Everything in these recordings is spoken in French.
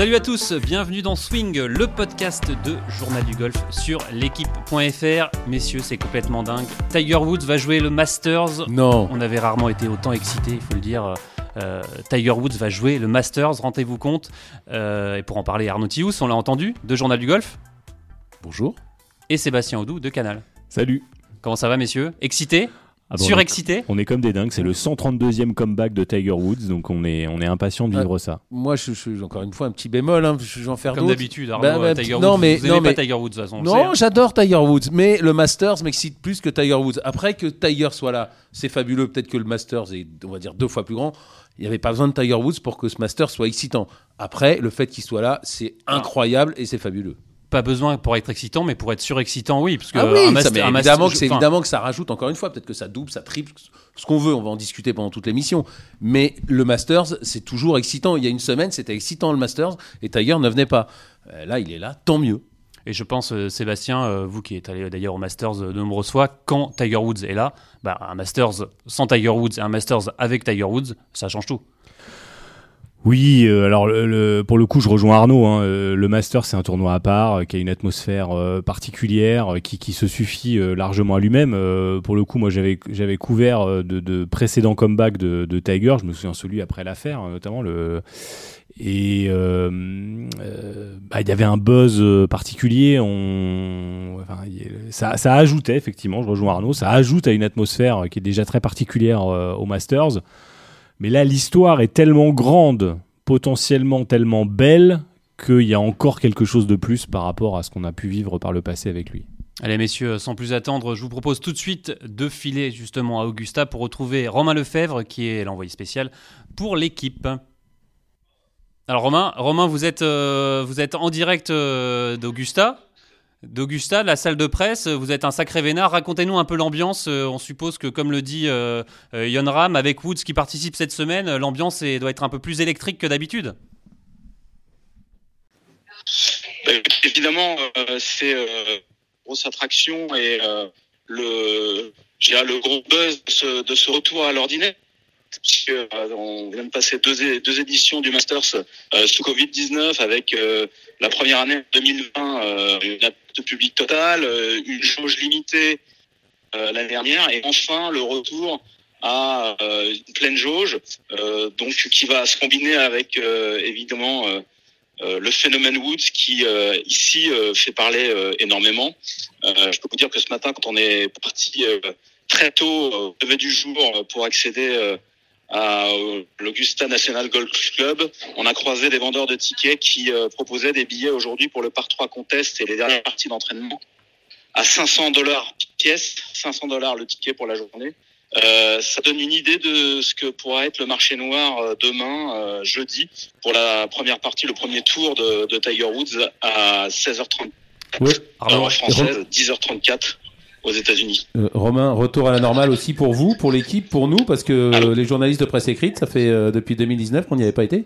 Salut à tous, bienvenue dans Swing, le podcast de Journal du Golf sur l'équipe.fr. Messieurs, c'est complètement dingue. Tiger Woods va jouer le Masters. Non. On avait rarement été autant excités, il faut le dire. Euh, Tiger Woods va jouer le Masters, rendez-vous compte. Euh, et pour en parler, Arnaud Thious, on l'a entendu, de Journal du Golf. Bonjour. Et Sébastien Audou de Canal. Salut. Comment ça va, messieurs? Excités? Ah bon, Surexcités On est comme des dingues, c'est le 132e comeback de Tiger Woods, donc on est, on est impatient de vivre ça. Moi, je suis encore une fois un petit bémol. Hein, je vais en faire Comme d'habitude, Arnaud, Bah, bah, Tiger non, Woods. mais- vous aimez non, pas mais- Tiger Woods, de toute façon. Non, hein. j'adore Tiger Woods, mais le Masters m'excite plus que Tiger Woods. Après que Tiger soit là, c'est fabuleux. Peut-être que le Masters est, on va dire, deux fois plus grand. Il n'y avait pas besoin de Tiger Woods pour que ce Masters soit excitant. Après, le fait qu'il soit là, c'est incroyable et c'est fabuleux. Pas besoin pour être excitant, mais pour être surexcitant, oui. Parce que ah un oui, ça, master- mais un master- évidemment, que c'est enfin, évidemment que ça rajoute encore une fois. Peut-être que ça double, ça triple, ce qu'on veut. On va en discuter pendant toute l'émission. Mais le Masters, c'est toujours excitant. Il y a une semaine, c'était excitant le Masters et Tiger ne venait pas. Euh, là, il est là, tant mieux. Et je pense, euh, Sébastien, euh, vous qui êtes allé d'ailleurs au Masters euh, de nombreuses fois, quand Tiger Woods est là, bah, un Masters sans Tiger Woods et un Masters avec Tiger Woods, ça change tout. Oui, euh, alors le, le- pour le coup, je rejoins Arnaud. hein, euh, le Master, c'est un tournoi à part, euh, qui a une atmosphère euh, particulière, euh, qui, qui se suffit largement à lui-même. Pour le coup, moi, j'avais j'avais couvert de, de précédents comebacks de, de Tiger. Je me souviens celui après l'affaire, euh, notamment le. Et bah, il y avait un buzz particulier. On, enfin, ça, ça ajoutait effectivement. Je rejoins Arnaud. Ça ajoute à une atmosphère qui est déjà très particulière au Masters. Mais là, l'histoire est tellement grande, potentiellement tellement belle, qu'il y a encore quelque chose de plus par rapport à ce qu'on a pu vivre par le passé avec lui. Allez messieurs, sans plus attendre, je vous propose tout de suite de filer justement à Augusta pour retrouver Romain Lefebvre, qui est l'envoyé spécial pour l'équipe. Alors Romain, Romain vous, êtes, euh, vous êtes en direct euh, d'Augusta. D'Augusta, la salle de presse, vous êtes un sacré vénard. Racontez-nous un peu l'ambiance. Euh, on suppose que, comme le dit euh, euh, Yon Ram, avec Woods qui participe cette semaine, l'ambiance doit être un peu plus électrique que d'habitude. Bah, évidemment, euh, c'est euh, grosse attraction et le, le gros buzz de ce, de ce retour à l'ordinaire. Euh, on vient de passer deux, éditions du Masters euh, sous Covid-19 avec euh, la première année 2020, euh, une absence de public total, euh, une jauge limitée l'année dernière et enfin le retour à une pleine jauge, donc qui va se combiner avec évidemment le phénomène Woods qui ici fait parler énormément. Je peux vous dire que ce matin, quand on est parti très tôt au lever du jour pour accéder à euh, l'Augusta National Golf Club, on a croisé des vendeurs de tickets qui euh, proposaient des billets aujourd'hui pour le par 3 contest et les dernières parties d'entraînement à 500 dollars pièce, 500 dollars le ticket pour la journée. Euh, ça donne une idée de ce que pourra être le marché noir euh, demain, euh, jeudi, pour la première partie, le premier tour de, de Tiger Woods à 16h30 Oui. Arnaud, heure française, 10h34 aux États-Unis. Euh, Romain, retour à la normale aussi pour vous, pour l'équipe, pour nous, parce que euh, Allô les journalistes de presse écrite, ça fait euh, depuis 2019 qu'on n'y avait pas été.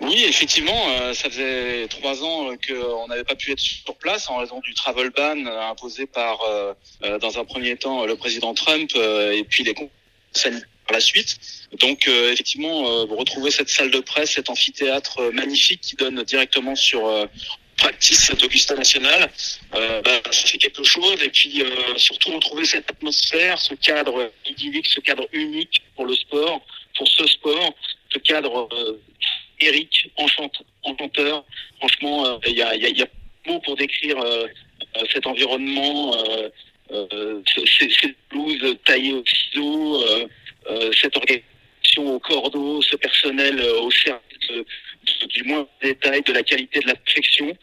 Oui, effectivement, euh, ça faisait trois ans qu'on n'avait pas pu être sur place en raison du travel ban imposé par, dans un premier temps, le président Trump et puis les conseils sanitaires par la suite. Donc, euh, effectivement, euh, vous retrouvez cette salle de presse, cet amphithéâtre euh, magnifique qui donne directement sur euh, practice d'Augusta National. Euh, bah, fait quelque chose. Et puis, euh, surtout, retrouver cette atmosphère, ce cadre idyllique, ce cadre unique pour le sport, pour ce sport, ce cadre euh, Eric, enchante, enchanteur. Franchement, euh, il y, a, y, a, y a mots pour décrire euh, euh, cet environnement, ces, ces blouses taillées au ciseau, cette organisation au cordeau, ce personnel au service de- du moins détail, de la qualité, de la perfection.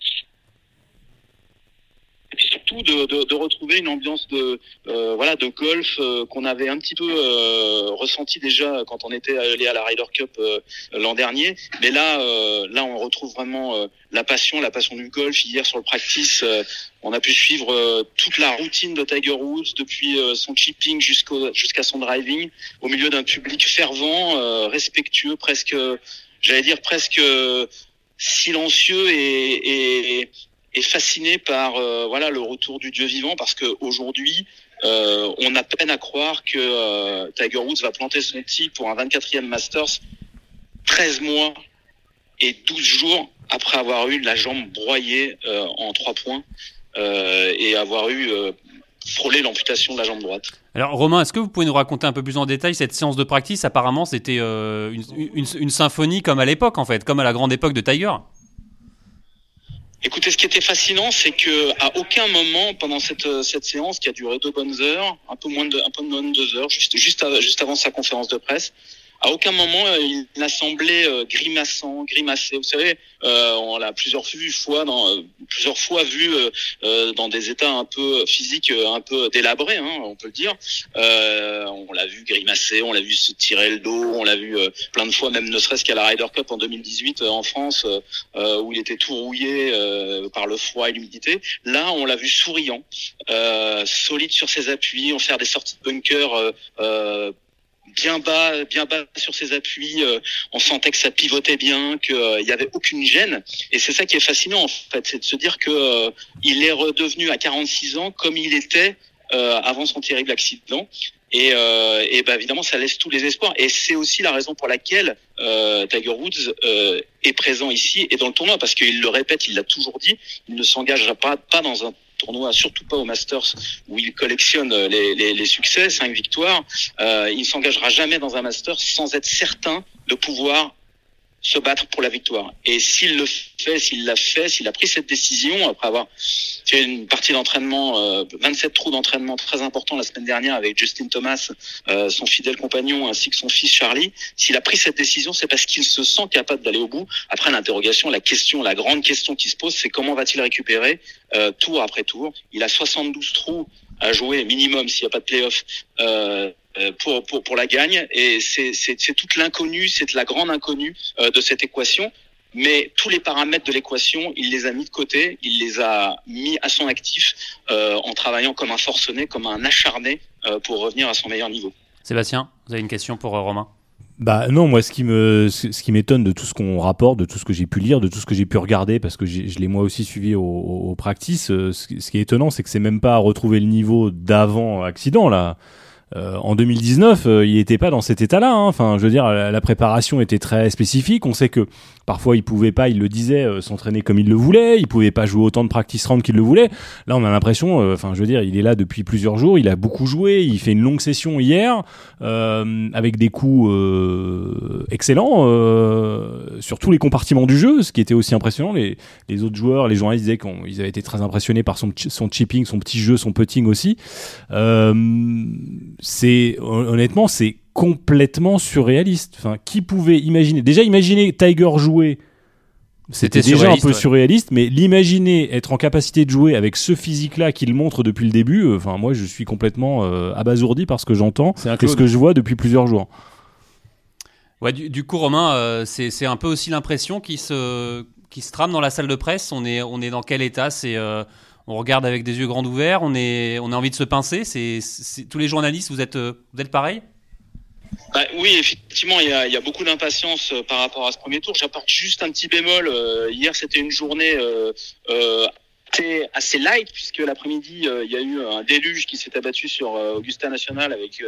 Et puis surtout de, de, de retrouver une ambiance de euh, voilà de golf euh, qu'on avait un petit peu euh, ressenti déjà quand on était allé à la Ryder Cup euh, l'an dernier. Mais là, euh, là, on retrouve vraiment euh, la passion, la passion du golf. Hier sur le practice, on a pu suivre toute la routine de Tiger Woods depuis son chipping jusqu'au jusqu'à son driving, au milieu d'un public fervent, respectueux, presque, j'allais dire presque euh, silencieux et, fasciné par euh, voilà le retour du Dieu vivant, parce que aujourd'hui. Euh, on a peine à croire que Tiger Woods va planter son tee pour un 24e Masters 13 mois et 12 jours après avoir eu la jambe broyée en trois points et avoir eu frôlé l'amputation de la jambe droite. Alors Romain, est-ce que vous pouvez nous raconter un peu plus en détail cette séance de practice? Apparemment, c'était une, une, symphonie comme à l'époque, en fait, comme à la grande époque de Tiger. Écoutez, ce qui était fascinant, c'est que à aucun moment pendant cette, cette séance qui a duré deux bonnes heures, un peu moins de deux heures, juste avant sa conférence de presse, à aucun moment euh, il n'a semblé euh, grimaçant, grimacé. Vous savez, euh, on l'a plusieurs fois dans plusieurs fois vu dans des états un peu physiques, un peu délabrés, hein, on peut le dire. on l'a vu grimacer, on l'a vu se tirer le dos, on l'a vu plein de fois, même ne serait-ce qu'à la Ryder Cup en 2018 en France, où il était tout rouillé par le froid et l'humidité. Là, on l'a vu souriant, solide sur ses appuis, on faire des sorties de bunker bien bas, bien bas sur ses appuis. Euh, on sentait que ça pivotait bien, qu'il euh, n'y avait aucune gêne. Et c'est ça qui est fascinant en fait, c'est de se dire que euh, il est redevenu à 46 ans comme il était avant son terrible accident. Et, et bah, évidemment, ça laisse tous les espoirs. Et c'est aussi la raison pour laquelle Tiger Woods est présent ici et dans le tournoi, parce qu'il le répète, il l'a toujours dit, il ne s'engagera pas, pas dans un tournoi, surtout pas au Masters où il collectionne les, les, les succès, cinq victoires. Euh, il ne s'engagera jamais dans un Masters sans être certain de pouvoir se battre pour la victoire. Et s'il le fait, s'il l'a fait, s'il a pris cette décision après avoir fait une partie d'entraînement, euh, 27 trous d'entraînement très important la semaine dernière avec Justin Thomas, euh, son fidèle compagnon, ainsi que son fils Charlie, s'il a pris cette décision, c'est parce qu'il se sent capable d'aller au bout. Après l'interrogation, la question, la grande question qui se pose, c'est comment va-t-il récupérer euh, tour après tour? Il a 72 trous à jouer minimum s'il n'y a pas de playoff euh, euh, pour, pour, pour la gagne. Et c'est toute l'inconnu, c'est la grande inconnue euh, de cette équation. Mais tous les paramètres de l'équation, il les a mis de côté, il les a mis à son actif euh, en travaillant comme un forcené, comme un acharné euh, pour revenir à son meilleur niveau. Sébastien, vous avez une question pour euh, Romain? Bah non, moi ce qui me ce qui m'étonne de tout ce qu'on rapporte, de tout ce que j'ai pu lire, de tout ce que j'ai pu regarder, parce que je l'ai moi aussi suivi au, au, practice, ce, ce, qui est étonnant, c'est que c'est même pas à retrouver le niveau d'avant accident là. Euh, en 2019, euh, il n'était pas dans cet état-là. Hein. Enfin, je veux dire, la, préparation était très spécifique. On sait que parfois il pouvait pas, il le disait, euh, s'entraîner comme il le voulait. Il pouvait pas jouer autant de practice round qu'il le voulait. Là, on a l'impression, enfin, je veux dire, il est là depuis plusieurs jours. Il a beaucoup joué. Il fait une longue session hier avec des coups excellents sur tous les compartiments du jeu, ce qui était aussi impressionnant. Les, autres joueurs, les journalistes disaient qu'ils avaient été très impressionnés par son, son chipping, son petit jeu, son putting aussi. Euh, c'est honnêtement, c'est complètement surréaliste. Enfin, qui pouvait imaginer? Déjà, imaginer Tiger jouer. C'était déjà un peu surréaliste, mais l'imaginer être en capacité de jouer avec ce physique-là qu'il montre depuis le début, euh, enfin moi je suis complètement euh, abasourdi par ce que j'entends et ce que je vois depuis plusieurs jours. Ouais, du, coup Romain, euh, c'est un peu aussi l'impression qui se, qui se trame dans la salle de presse. On est, on est dans quel état? C'est on regarde avec des yeux grands ouverts, on, est, on a envie de se pincer. C'est, tous les journalistes, vous êtes, vous êtes pareil? Bah, oui, effectivement, il y, a, beaucoup d'impatience euh, par rapport à ce premier tour. J'apporte juste un petit bémol. Euh, hier, c'était une journée assez light puisque l'après-midi il y a eu un déluge qui s'est abattu sur Augusta National avec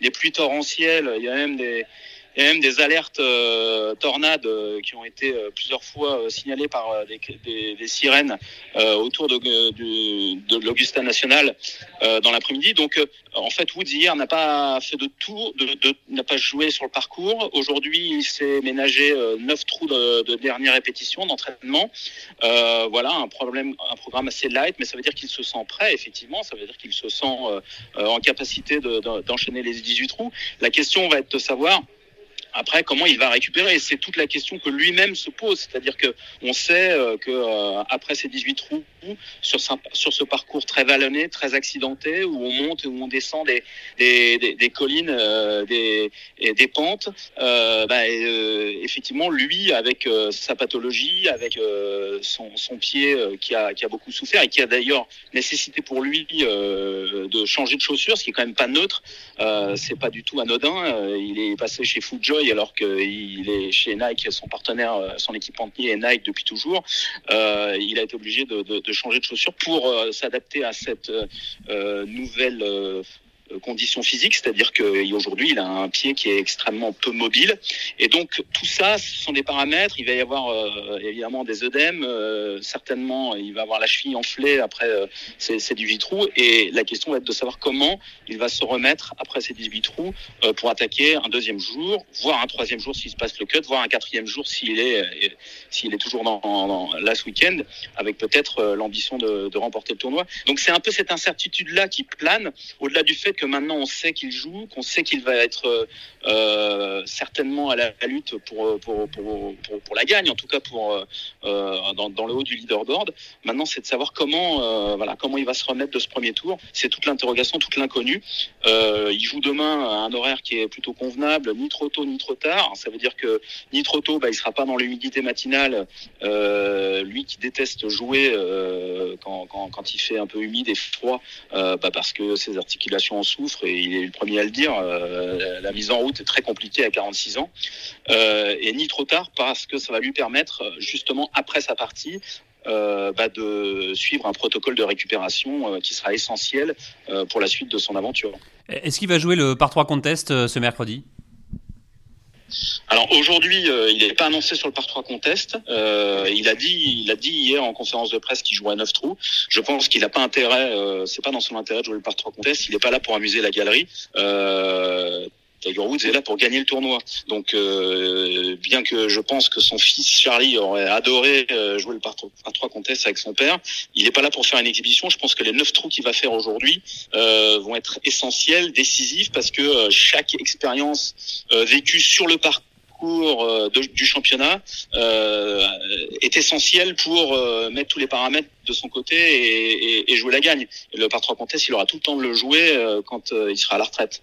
des pluies torrentielles. Il y a même des il y a même des alertes euh, tornades euh, qui ont été euh, plusieurs fois signalées par des, des, des sirènes autour de, de, l'Augusta National dans l'après-midi. Donc, en fait, Woods hier n'a pas fait de tour, de, n'a pas joué sur le parcours. Aujourd'hui, il s'est ménagé neuf trous de, de, dernière répétition d'entraînement. voilà, un problème, un programme assez light, mais ça veut dire qu'il se sent prêt. Effectivement, ça veut dire qu'il se sent en capacité d'enchaîner les 18 trous. La question va être de savoir après, comment il va récupérer? C'est toute la question que lui-même se pose. C'est-à-dire que on sait euh, que euh, après ces 18 trous, sur, sur ce parcours très vallonné, très accidenté, où on monte et où on descend des, des, des, collines, euh, des, et des pentes, bah, effectivement, lui, avec sa pathologie, avec son, son, pied qui a, qui a beaucoup souffert et qui a d'ailleurs nécessité pour lui de changer de chaussure, ce qui est quand même pas neutre, c'est pas du tout anodin. il est passé chez Alors qu'il est chez Nike, son partenaire, euh, son équipementier est Nike depuis toujours. Euh, il a été obligé de, changer de chaussures pour euh, s'adapter à cette nouvelle conditions physiques, c'est-à-dire qu'aujourd'hui il a un pied qui est extrêmement peu mobile, et donc tout ça, ce sont des paramètres. Il va y avoir évidemment des œdèmes, certainement il va avoir la cheville enflée après ces, 18 trous, et la question va être de savoir comment il va se remettre après ces 18 trous pour attaquer un deuxième jour, voire un troisième jour s'il se passe le cut, voire un quatrième jour s'il est s'il est toujours dans, dans, là week-end, avec peut-être l'ambition de, de remporter le tournoi. Donc c'est un peu cette incertitude-là qui plane, au-delà du fait que maintenant on sait qu'il joue, qu'on sait qu'il va être euh, euh certainement à la, lutte pour pour, pour, pour, la gagne, en tout cas pour euh, dans, le haut du leaderboard. Maintenant, c'est de savoir comment voilà comment il va se remettre de ce premier tour. C'est toute l'interrogation, toute l'inconnue. Euh, il joue demain à un horaire qui est plutôt convenable, ni trop tôt ni trop tard. Ça veut dire que ni trop tôt, bah, il sera pas dans l'humidité matinale. lui qui déteste jouer quand, quand, quand il fait un peu humide et froid, euh, bah parce que ses articulations en souffrent et il est le premier à le dire. Euh, la mise en route est très compliquée à 46 ans euh, et ni trop tard parce que ça va lui permettre justement après sa partie euh, bah de suivre un protocole de récupération euh, qui sera essentiel euh, pour la suite de son aventure. Est-ce qu'il va jouer le par 3 contest ce mercredi? Alors aujourd'hui, euh, il n'est pas annoncé sur le par 3 contest. Euh, il a dit, il a dit hier en conférence de presse qu'il jouait à 9 trous. Je pense qu'il n'a pas intérêt, euh, c'est pas dans son intérêt de jouer le par 3 contest. Il n'est pas là pour amuser la galerie. Tiger Woods est là pour gagner le tournoi. Donc, euh, bien que je pense que son fils Charlie aurait adoré euh, jouer le par 3 contest avec son père, il n'est pas là pour faire une exhibition. Je pense que les neuf trous qu'il va faire aujourd'hui euh, vont être essentiels, décisifs, parce que chaque expérience vécue sur le parcours du championnat est essentielle pour mettre tous les paramètres de son côté et, jouer la gagne. Le par 3 contest, il aura tout le temps de le jouer quand il sera à la retraite.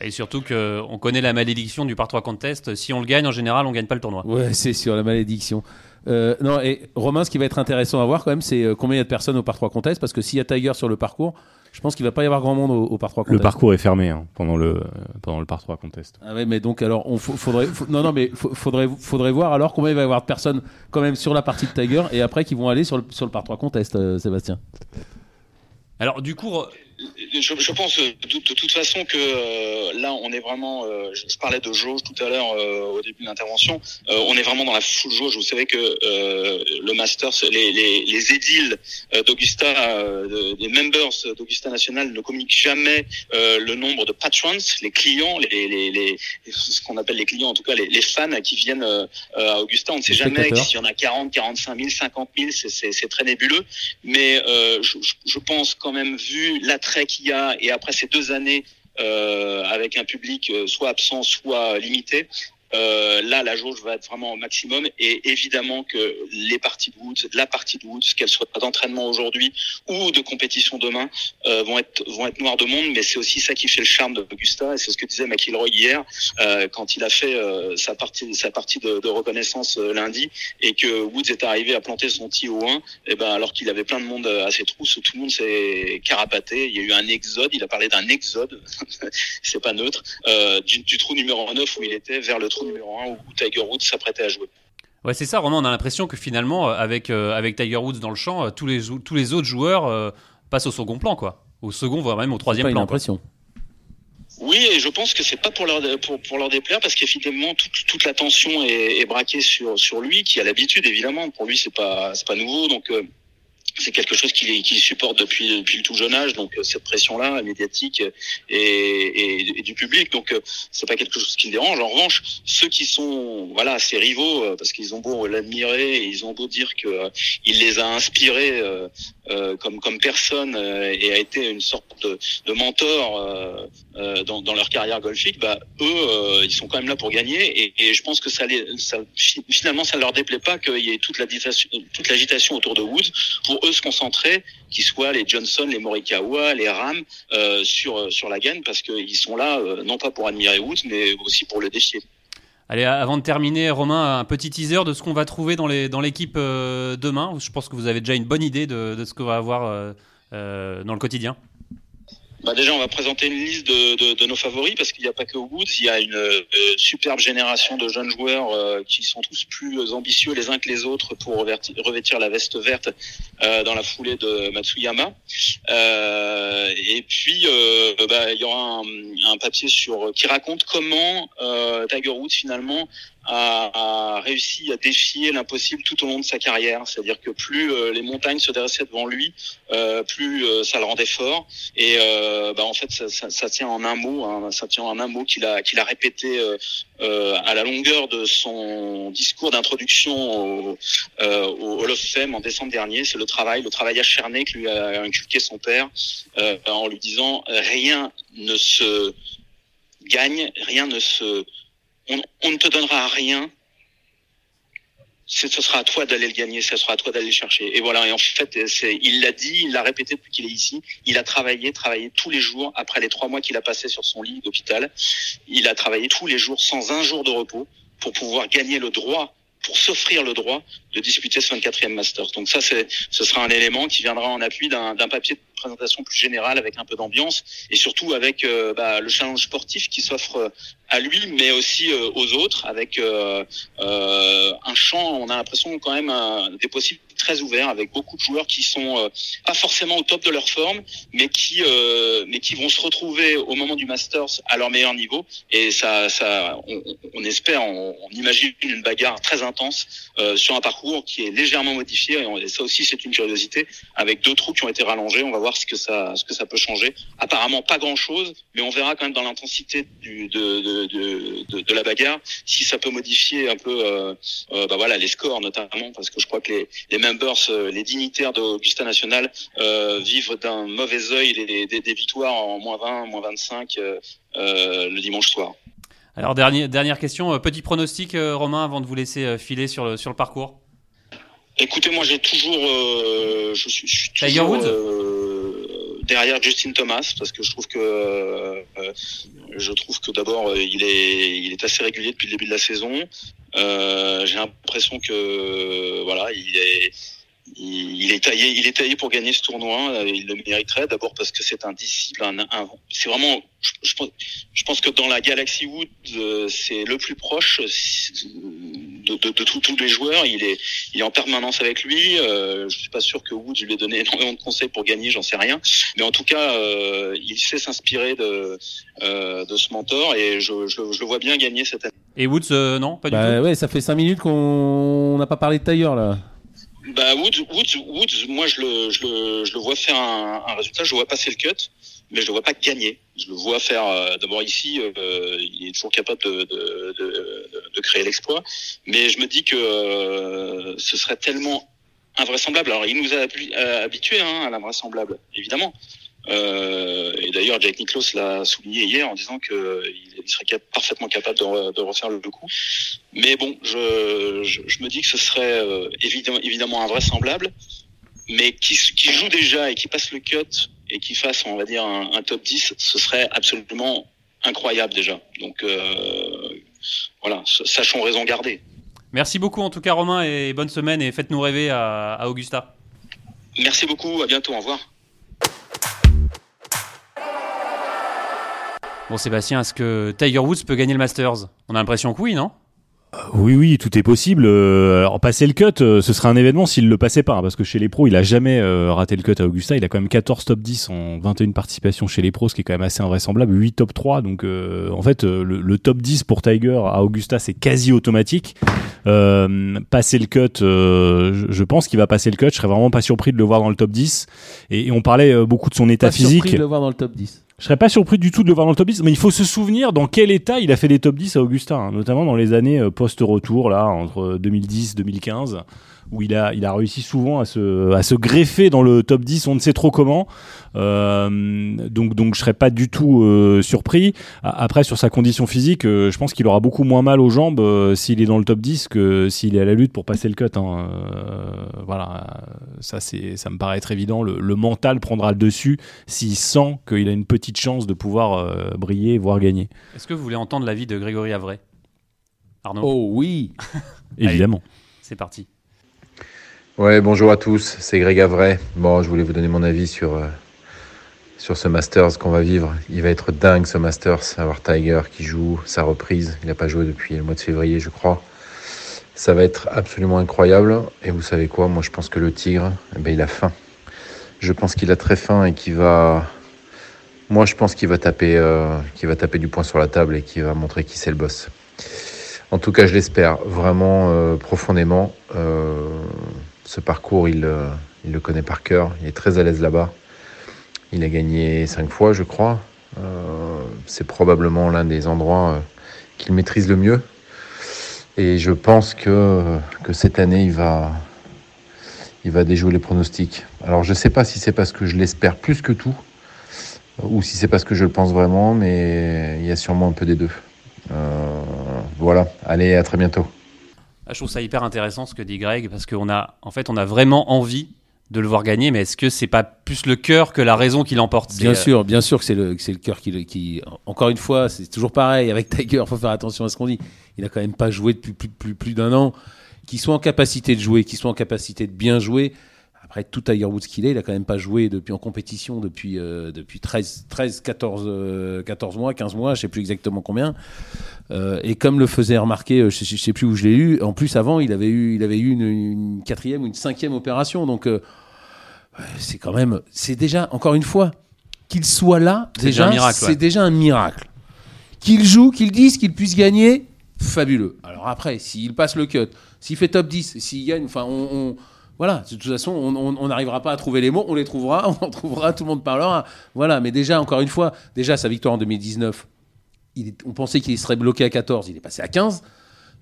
Et surtout qu'on connaît la malédiction du par 3 contest. Si on le gagne, en général, on gagne pas le tournoi. Ouais, c'est sur la malédiction. Euh, non, et Romain, ce qui va être intéressant à voir quand même, c'est euh, combien il y a de personnes au par 3 contest. Parce que s'il y a Tiger sur le parcours, je pense qu'il va pas y avoir grand monde au, par 3 contest. Le parcours est fermé hein, pendant, le, pendant le par 3 contest. Ah ouais, mais donc alors, on faudrait, non, non, mais faudrait, faudrait voir alors combien il va y avoir de personnes quand même sur la partie de Tiger et après qui vont aller sur le, sur le par 3 contest, euh, Sébastien. Alors, du coup, je, je, pense de, de, toute façon que euh, là, on est vraiment. Euh, je, parlais de jauge tout à l'heure euh, au début de l'intervention. on est vraiment dans la full jauge. Vous savez que le Masters, les, les, les édiles d'Augusta, des members d'Augusta National ne communiquent jamais le nombre de patrons, les clients, les, les, les ce qu'on appelle les clients, en tout cas les, les fans qui viennent à Augusta. On ne sait jamais s'il y en a 40, 45 000, 50 000. C'est très nébuleux. Mais je, je pense quand même vu qu'il y a et après ces deux années euh, avec un public euh, soit absent, soit limité, euh, là, la jauge va être vraiment au maximum et évidemment que les parties de Woods, la partie de Woods, qu'elle soit d'entraînement aujourd'hui ou de compétition demain, euh, vont être vont être noires de monde. Mais c'est aussi ça qui fait le charme d'Augusta et c'est ce que disait McIlroy hier euh, quand il a fait euh, sa partie sa partie de, de reconnaissance euh, lundi et que Woods est arrivé à planter son tee au 1, et ben alors qu'il avait plein de monde à ses trousses, tout le monde s'est carapaté. Il y a eu un exode. Il a parlé d'un exode, c'est pas neutre, du, du trou numéro 9 où il était vers le trou numéro 1 où Tiger Woods s'apprêtait à jouer. Ouais, c'est ça, Romain. On a l'impression que finalement, euh, avec, euh, avec Tiger Woods dans le champ, euh, tous, les, tous les autres joueurs passent au second plan, quoi. Au second, voire même au troisième plan. l'impression. Oui, et je pense que c'est pas pour leur pour, pour leur déplaire parce qu'effectivement toute, toute l'attention est, est, braquée sur sur lui qui a l'habitude évidemment. Pour lui c'est pas c'est pas nouveau donc c'est quelque chose qu'il qu supporte depuis, depuis le tout jeune âge, donc euh, cette pression-là médiatique et, et, et, du public, donc euh, c'est pas quelque chose qui le dérange. En revanche, ceux qui sont voilà ses rivaux, euh, parce qu'ils ont beau l'admirer, ils ont beau dire que il les a inspirés euh, comme comme personne et a été une sorte de, de mentor dans, dans, leur carrière golfique, bah eux ils sont quand même là pour gagner et, et je pense que ça, les, ça finalement ça leur déplaît pas qu'il y ait toute l'agitation toute l'agitation autour de Woods pour se concentrer, qu'ils soient les Johnson, les Morikawa, les Ram, euh, sur, euh, sur la gagne, parce qu'ils sont là, euh, non pas pour admirer Woods, mais aussi pour le défier. Allez, avant de terminer, Romain, un petit teaser de ce qu'on va trouver dans l'équipe demain. Je pense que vous avez déjà une bonne idée de, de ce qu'on va avoir dans le quotidien. Bah déjà, on va présenter une liste de, de, de nos favoris parce qu'il n'y a pas que Woods, il y a une euh, superbe génération de jeunes joueurs euh, qui sont tous plus ambitieux les uns que les autres pour revêtir, la veste verte dans la foulée de Matsuyama. et puis, bah, il y aura un, un, papier sur qui raconte comment Tiger Woods finalement a, a, réussi à défier l'impossible tout au long de sa carrière. C'est-à-dire que plus euh, les montagnes se dressaient devant lui, euh, plus euh, ça le rendait fort. Et bah, en fait, ça, ça, ça, tient en un mot. Hein, ça tient en un mot qu'il a qu'il a répété à la longueur de son discours d'introduction au, au Hall of Fame en décembre dernier. C'est le travail, le travail acharné que lui a inculqué son père en lui disant rien ne se gagne, rien ne se on, ne te donnera rien. Ce sera à toi d'aller le gagner, ce sera à toi d'aller le chercher. Et voilà. Et en fait, il l'a dit, il l'a répété depuis qu'il est ici. Il a travaillé, travaillé tous les jours après les trois mois qu'il a passé sur son lit d'hôpital. Il a travaillé tous les jours sans un jour de repos pour pouvoir gagner le droit pour s'offrir le droit de disputer ce 24e Masters. Donc ça, ce sera un élément qui viendra en appui d'un, papier de présentation plus générale avec un peu d'ambiance et surtout avec euh, bah, le challenge sportif qui s'offre à lui, mais aussi euh, aux autres, avec euh, un champ, on a l'impression quand même des possibles très ouverts, avec beaucoup de joueurs qui sont pas forcément au top de leur forme, mais qui mais qui vont se retrouver au moment du Masters à leur meilleur niveau. Et ça, ça, on, on espère, on, on, imagine une bagarre très intense sur un parcours qui est légèrement modifié. Et, ça aussi, c'est une curiosité, avec deux trous qui ont été rallongés. On va voir ce que ça, ce que ça peut changer. Apparemment, pas grand chose, mais on verra quand même dans l'intensité du, de, de, de, de, la bagarre si ça peut modifier un peu, euh, euh, bah voilà, les scores notamment, parce que je crois que les, les members, euh, les dignitaires d'Augusta National euh, vivent d'un mauvais œil les, des, des, victoires en moins 20, moins 25 euh, le dimanche soir. Alors dernière, dernière question, petit pronostic Romain avant de vous laisser filer sur le, sur le parcours. Écoutez, moi j'ai toujours, je suis, je suis toujours euh, derrière Justin Thomas parce que je trouve que euh, je trouve que d'abord il est il est assez régulier depuis le début de la saison. j'ai l'impression que voilà il est il, est taillé, il est taillé pour gagner ce tournoi. Euh, il le mériterait d'abord parce que c'est un disciple, un, un c'est vraiment. Je, je, pense, je pense que dans la Galaxy Wood, euh, c'est le plus proche de, de, de tous les joueurs. Il est, il est en permanence avec lui. Euh, je suis pas sûr que Wood lui ait donné énormément de conseils pour gagner, j'en sais rien. Mais en tout cas, euh, il sait s'inspirer de, euh, de ce mentor et je, je, je, le vois bien gagner cette année. Et Woods, euh, non, pas du bah tout. Ouais, ça fait 5 minutes qu'on n'a pas parlé de Tiger là. Bah Woods, Woods, Woods, moi je le, je le, je le vois faire un, un, résultat. Je le vois passer le cut, mais je le vois pas gagner. Je le vois faire. Euh, D'abord ici, euh, il est toujours capable de, de, de, de créer l'exploit, mais je me dis que euh, ce serait tellement invraisemblable. Alors il nous a habitués hein, à l'invraisemblable, évidemment. Euh, et d'ailleurs, Jack Nicklaus l'a souligné hier en disant qu'il serait cap parfaitement capable de, de, refaire le coup. Mais bon, je, je, je me dis que ce serait euh, évidemment, évidemment invraisemblable, mais qui, qui, joue déjà et qui passe le cut et qui fasse, on va dire, un, un top 10, ce serait absolument incroyable déjà. Donc euh, voilà, sachons raison garder. Merci beaucoup en tout cas Romain et bonne semaine et faites-nous rêver à, à Augusta. Merci beaucoup, à bientôt, au revoir. Bon Sébastien, est-ce que Tiger Woods peut gagner le Masters? On a l'impression que oui, non? Oui, oui, tout est possible. Euh, alors, passer le cut, euh, ce serait un événement s'il le passait pas, parce que chez les pros, il a jamais euh, raté le cut à Augusta. Il a quand même 14 top 10 en 21 participations chez les pros, ce qui est quand même assez invraisemblable. 8 top 3, donc en fait, le, le, top 10 pour Tiger à Augusta, c'est quasi automatique. passer le cut, je, je, pense qu'il va passer le cut. Je serais vraiment pas surpris de le voir dans le top 10. Et, et on parlait beaucoup de son état pas physique. Surpris de le voir dans le top 10. Je serais pas surpris du tout de le voir dans le top 10, mais il faut se souvenir dans quel état il a fait des top 10 à Augusta, hein, notamment dans les années post-retour, là, entre 2010 2015 où il a, il a réussi souvent à se, à se greffer dans le top 10, on ne sait trop comment. Euh, donc, donc je serais pas du tout euh, surpris. Après, sur sa condition physique, euh, je pense qu'il aura beaucoup moins mal aux jambes euh, s'il est dans le top 10 que s'il est à la lutte pour passer le cut. Hein. voilà, ça, c'est, ça me paraît être évident. Le, le mental prendra le dessus s'il sent qu'il a une petite chance de pouvoir briller, voire gagner. Est-ce que vous voulez entendre l'avis de Grégory Avray Arnaud? Oh oui Évidemment. C'est parti. Ouais, bonjour à tous, c'est Greg Avray. Bon, je voulais vous donner mon avis sur, euh, sur ce Masters qu'on va vivre. Il va être dingue ce Masters, avoir Tiger qui joue sa reprise. Il n'a pas joué depuis le mois de février, je crois. Ça va être absolument incroyable. Et vous savez quoi? Moi, je pense que le tigre, eh ben, il a faim. Je pense qu'il a très faim et qu'il va. Moi, je pense qu'il va taper, euh, qu'il va taper du poing sur la table et qu'il va montrer qui c'est le boss. En tout cas, je l'espère vraiment euh, profondément. Ce parcours, il, euh, il le connaît par cœur. Il est très à l'aise là-bas. Il a gagné cinq fois, je crois. Euh, c'est probablement l'un des endroits euh, qu'il maîtrise le mieux. Et je pense que, cette année, il va, il va déjouer les pronostics. Alors, je ne sais pas si c'est parce que je l'espère plus que tout, ou si c'est parce que je le pense vraiment, mais il y a sûrement un peu des deux. Voilà, allez, à très bientôt. Ah, je trouve ça hyper intéressant ce que dit Greg parce qu'on a, en fait, on a vraiment envie de le voir gagner, mais est-ce que c'est pas plus le cœur que la raison qui l'emporte? Bien euh, sûr, bien sûr que c'est le, c'est le cœur qui, le- qui. Encore une fois, c'est toujours pareil avec Tiger. Faut faire attention à ce qu'on dit. Il a quand même pas joué depuis plus, plus, plus d'un an. Qu'il soit en capacité de jouer, qu'il soit en capacité de bien jouer. Après tout Tiger Woods qu'il est, il a quand même pas joué depuis en compétition depuis euh, depuis 13, 13 14, euh, 14 mois, 15 mois, je sais plus exactement combien. Euh, et comme le faisait remarquer, euh, je, je sais plus où je l'ai eu. En plus, avant, il avait eu, il avait eu une, une quatrième ou une cinquième opération. Donc, c'est quand même, c'est déjà encore une fois qu'il soit là. C'est déjà un miracle, c'est ouais. déjà un miracle. Qu'il joue, qu'il dise, qu'il puisse gagner, fabuleux. Alors après, s'il passe le cut, s'il fait top 10, s'il gagne, enfin, on, on- voilà, de toute façon, on- n'arrivera pas à trouver les mots, on les trouvera, on en trouvera, tout le monde parlera. Voilà, mais déjà, encore une fois, déjà sa victoire en 2019, il est- on pensait qu'il serait bloqué à 14, il est passé à 15.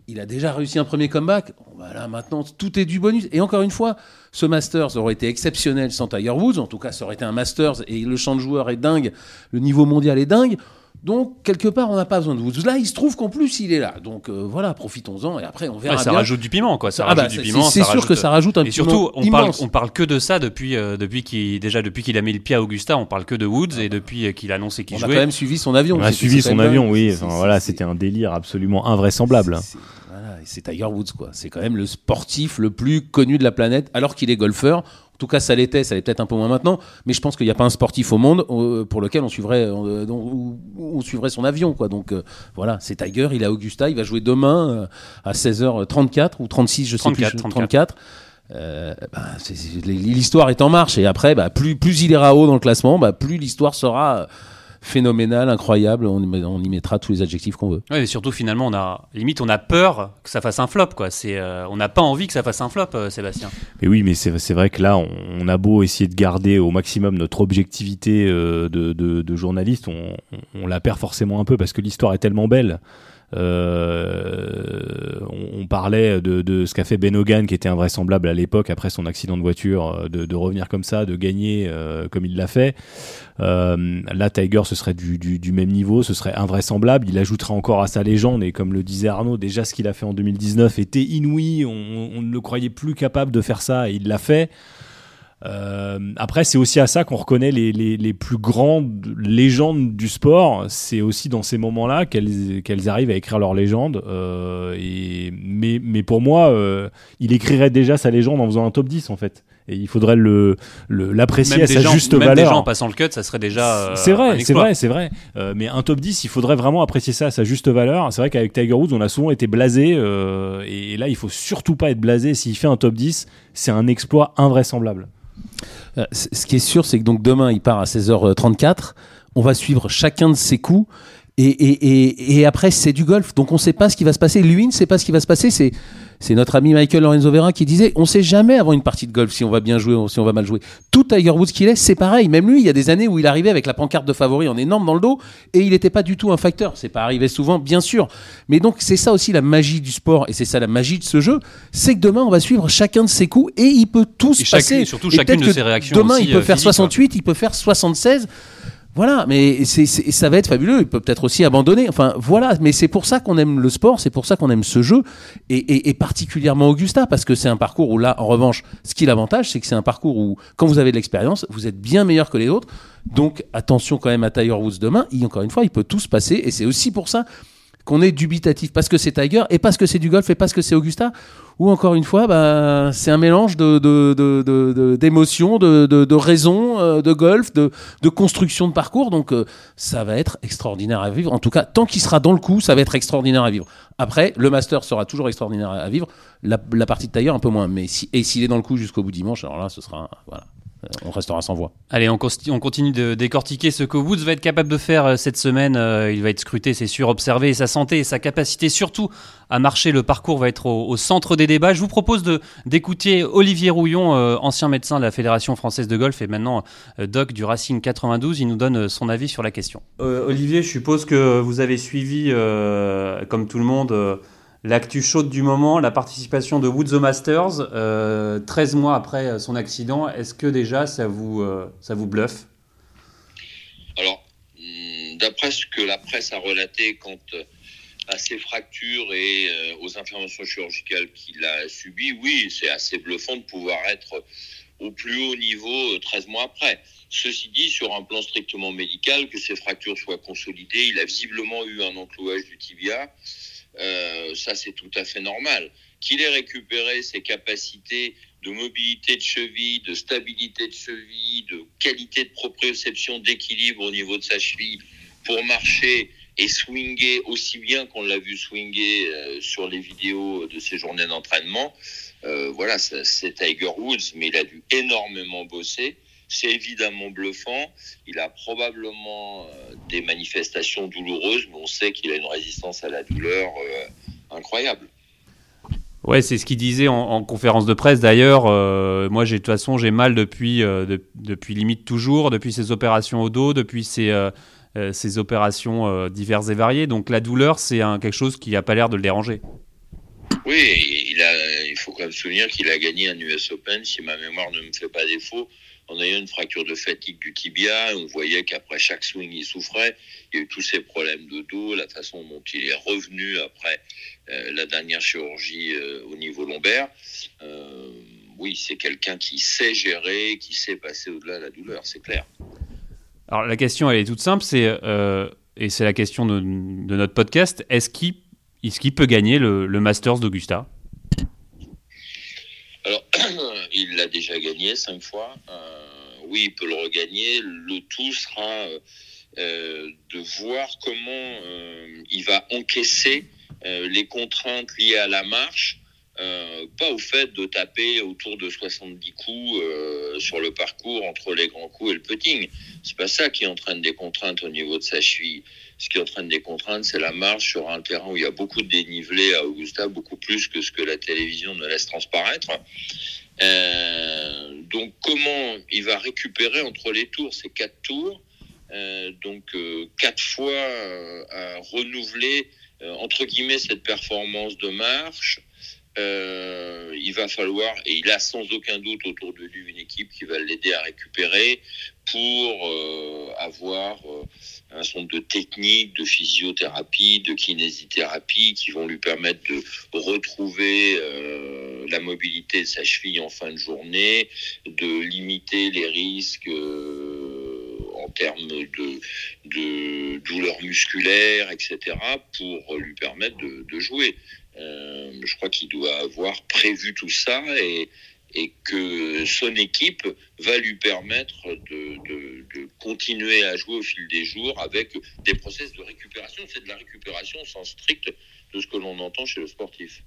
Il a déjà réussi un premier comeback. Bon, bah maintenant, tout est du bonus. Et encore une fois, ce Masters aurait été exceptionnel sans Tiger Woods. En tout cas, ça aurait été un Masters et le champ de joueurs est dingue. Le niveau mondial est dingue. Donc, quelque part, on n'a pas besoin de Woods. Là, il se trouve qu'en plus, il est là. Donc, euh, voilà, profitons-en. Et après, on verra ouais, ça bien. rajoute du piment, quoi. Ça Ah bah, du c'est- piment. c'est sûr rajoute- que ça rajoute un Et surtout, on piment parle, on parle que de ça depuis, euh, depuis qu'il, déjà depuis qu'il a mis le pied à Augusta, on parle que de Woods et depuis qu'il a annoncé qu'il on a quand jouait. même suivi son avion. On a suivi son avion, oui. Enfin, voilà, c'était un délire absolument invraisemblable. Voilà, c'est Tiger Woods, quoi. C'est quand même le sportif le plus connu de la planète, alors qu'il est golfeur. En tout cas, ça l'était, ça l'est peut-être un peu moins maintenant, mais je pense qu'il n'y a pas un sportif au monde euh, pour lequel on suivrait, euh, on suivrait son avion, quoi. Donc euh, voilà, c'est Tiger, il à Augusta, il va jouer demain à 16h34 ou 36, je sais 34, plus, 34. 34. Euh, bah, l'histoire est en marche et après, bah, plus, plus il ira haut dans le classement, bah, plus l'histoire sera phénoménale, incroyable. On, y- on y mettra tous les adjectifs qu'on veut. Ouais, mais surtout finalement, on a limite, on a peur que ça fasse un flop, quoi. C'est, euh, on n'a pas envie que ça fasse un flop, euh, Sébastien. Mais oui, mais c'est c'est vrai que là, on, on a beau essayer de garder au maximum notre objectivité euh, de, de, de journaliste, on, on, on la perd forcément un peu parce que l'histoire est tellement belle. Euh, on, parlait de, ce qu'a fait Ben Hogan, qui était invraisemblable à l'époque après son accident de voiture, euh, de, revenir comme ça, de gagner euh, comme il l'a fait. Là, Tiger, ce serait du, du, du même niveau, ce serait invraisemblable. Il ajouterait encore à sa légende, et comme le disait Arnaud, déjà ce qu'il a fait en 2019 était inouï. On, on ne le croyait plus capable de faire ça, et il l'a fait. Euh, après, c'est aussi à ça qu'on reconnaît les, les, les plus grandes légendes du sport. C'est aussi dans ces moments-là qu'elles qu'elles arrivent à écrire leur légende. Euh, et, mais, mais pour moi, euh, il écrirait déjà sa légende en faisant un top 10 en fait. Et il faudrait le le- l'apprécier à sa juste même valeur. déjà en passant le cut, ça serait déjà. euh, C'est vrai, c'est vrai, c'est vrai. Euh, mais un top 10, il faudrait vraiment apprécier ça à sa juste valeur. C'est vrai qu'avec Tiger Woods, on a souvent été blasé. euh, et là, il faut surtout pas être blasé. S'il fait un top 10, c'est un exploit invraisemblable. Euh, Ce qui est sûr, c'est que donc demain, il part à 16h34. On va suivre chacun de ses coups. Et, et, et, et après, c'est du golf. Donc, on ne sait pas ce qui va se passer. Lui ne sait pas ce qui va se passer. C'est, c'est notre ami Michael Lorenzo Vera qui disait on ne sait jamais avant une partie de golf si on va bien jouer ou si on va mal jouer. Tout Tiger Woods qu'il est, c'est pareil. Même lui, il y a des années où il arrivait avec la pancarte de favori en énorme dans le dos et il n'était pas du tout un facteur. C'est pas arrivé souvent, bien sûr. Mais donc, c'est ça aussi la magie du sport et c'est ça la magie de ce jeu. C'est que demain, on va suivre chacun de ses coups et il peut tous Et chacune- passer. surtout Et chacune de ses réactions Demain, aussi, il peut euh, faire physiques, quoi. 68, il peut faire 76. Voilà, mais c'est, ça va être fabuleux. Il peut peut-être aussi abandonner. Enfin, voilà. Mais c'est pour ça qu'on aime le sport, c'est pour ça qu'on aime ce jeu, et, et- et particulièrement Augusta, parce que c'est un parcours où là, en revanche, ce qui l'avantage, c'est que c'est un parcours où, quand vous avez de l'expérience, vous êtes bien meilleur que les autres. Donc, attention quand même à Tiger Woods demain. Il, encore une fois, il peut tout se passer, et c'est aussi pour ça qu'on est dubitatif parce que c'est Tiger et parce que c'est du golf et parce que c'est Augusta ou encore une fois bah, c'est un mélange de, d'émotions, de, de, de, raisons, euh, de golf, de, de construction de parcours. Donc euh, ça va être extraordinaire à vivre. En tout cas, tant qu'il sera dans le coup, ça va être extraordinaire à vivre. Après, le Master sera toujours extraordinaire à vivre. La, partie de Tiger un peu moins. Mais si, et s'il est dans le coup jusqu'au bout dimanche, alors là, ce sera voilà on restera sans voix. Allez, on, continue de décortiquer ce que Woods va être capable de faire euh, cette semaine. Euh, il va être scruté, c'est sûr, observé sa santé et sa capacité surtout à marcher. Le parcours va être au, centre des débats. Je vous propose d'écouter Olivier Rouillon, euh, ancien médecin de la Fédération française de golf et maintenant doc du Racing 92. Il nous donne son avis sur la question. Olivier, je suppose que vous avez suivi, comme tout le monde, L'actu chaude du moment, la participation de Woods au Masters, 13 euh, mois après son accident, est-ce que déjà ça vous, euh, ça vous bluffe? Alors, hmm, d'après ce que la presse a relaté quant euh, à ses fractures et aux interventions chirurgicales qu'il a subies, oui, c'est assez bluffant de pouvoir être au plus haut niveau 13 mois après. Ceci dit, sur un plan strictement médical, que ces fractures soient consolidées, il a visiblement eu un enclouage du tibia. Euh, ça c'est tout à fait normal. Qu'il ait récupéré ses capacités de mobilité de cheville, de stabilité de cheville, de qualité de proprioception, d'équilibre au niveau de sa cheville pour marcher et swinger aussi bien qu'on l'a vu swinger euh, sur les vidéos de ses journées d'entraînement. Euh, voilà, c'est Tiger Woods, mais il a dû énormément bosser. C'est évidemment bluffant. Il a probablement euh, des manifestations douloureuses, mais on sait qu'il a une résistance à la douleur euh, incroyable. Ouais, c'est ce qu'il disait en, conférence de presse d'ailleurs. Euh, moi, j'ai de toute façon, j'ai mal depuis, depuis limite toujours, depuis ses opérations au dos, depuis ses, ses opérations diverses et variées. Donc la douleur, c'est quelque chose qui n'a pas l'air de le déranger. Oui, il, a, il faut quand même se souvenir qu'il a gagné un US Open, si ma mémoire ne me fait pas défaut, on a eu une fracture de fatigue du tibia. On voyait qu'après chaque swing, il souffrait. Il y a eu tous ces problèmes de dos, la façon dont il est revenu après euh, la dernière chirurgie euh, au niveau lombaire. Euh, oui, c'est quelqu'un qui sait gérer, qui sait passer au-delà de la douleur, c'est clair. Alors la question, elle est toute simple, c'est et c'est la question de, notre podcast. Est-ce qu'il est peut gagner le Masters d'Augusta? Alors, il l'a déjà gagné cinq fois. Euh, oui, il peut le regagner. Le tout sera euh, de voir comment euh, il va encaisser les contraintes liées à la marche. pas au fait de taper autour de 70 coups sur le parcours entre les grands coups et le putting. C'est pas ça qui entraîne des contraintes au niveau de sa cheville ce qui entraîne des contraintes, c'est la marche sur un terrain où il y a beaucoup de dénivelé à Augusta, beaucoup plus que ce que la télévision ne laisse transparaître. Euh, donc comment il va récupérer entre les tours ces quatre tours euh, donc euh, quatre fois à renouveler entre guillemets cette performance de marche il va falloir, et il a sans aucun doute autour de lui une équipe qui va l'aider à récupérer pour avoir un certain nombre de techniques de physiothérapie, de kinésithérapie qui vont lui permettre de retrouver euh, la mobilité de sa cheville en fin de journée, de limiter les risques euh, en termes de, douleurs musculaires, etc., pour lui permettre de, jouer. Euh, je crois qu'il doit avoir prévu tout ça et, et que son équipe va lui permettre de, continuer à jouer au fil des jours avec des process de récupération. C'est de la récupération au sens strict de ce que l'on entend chez le sportif.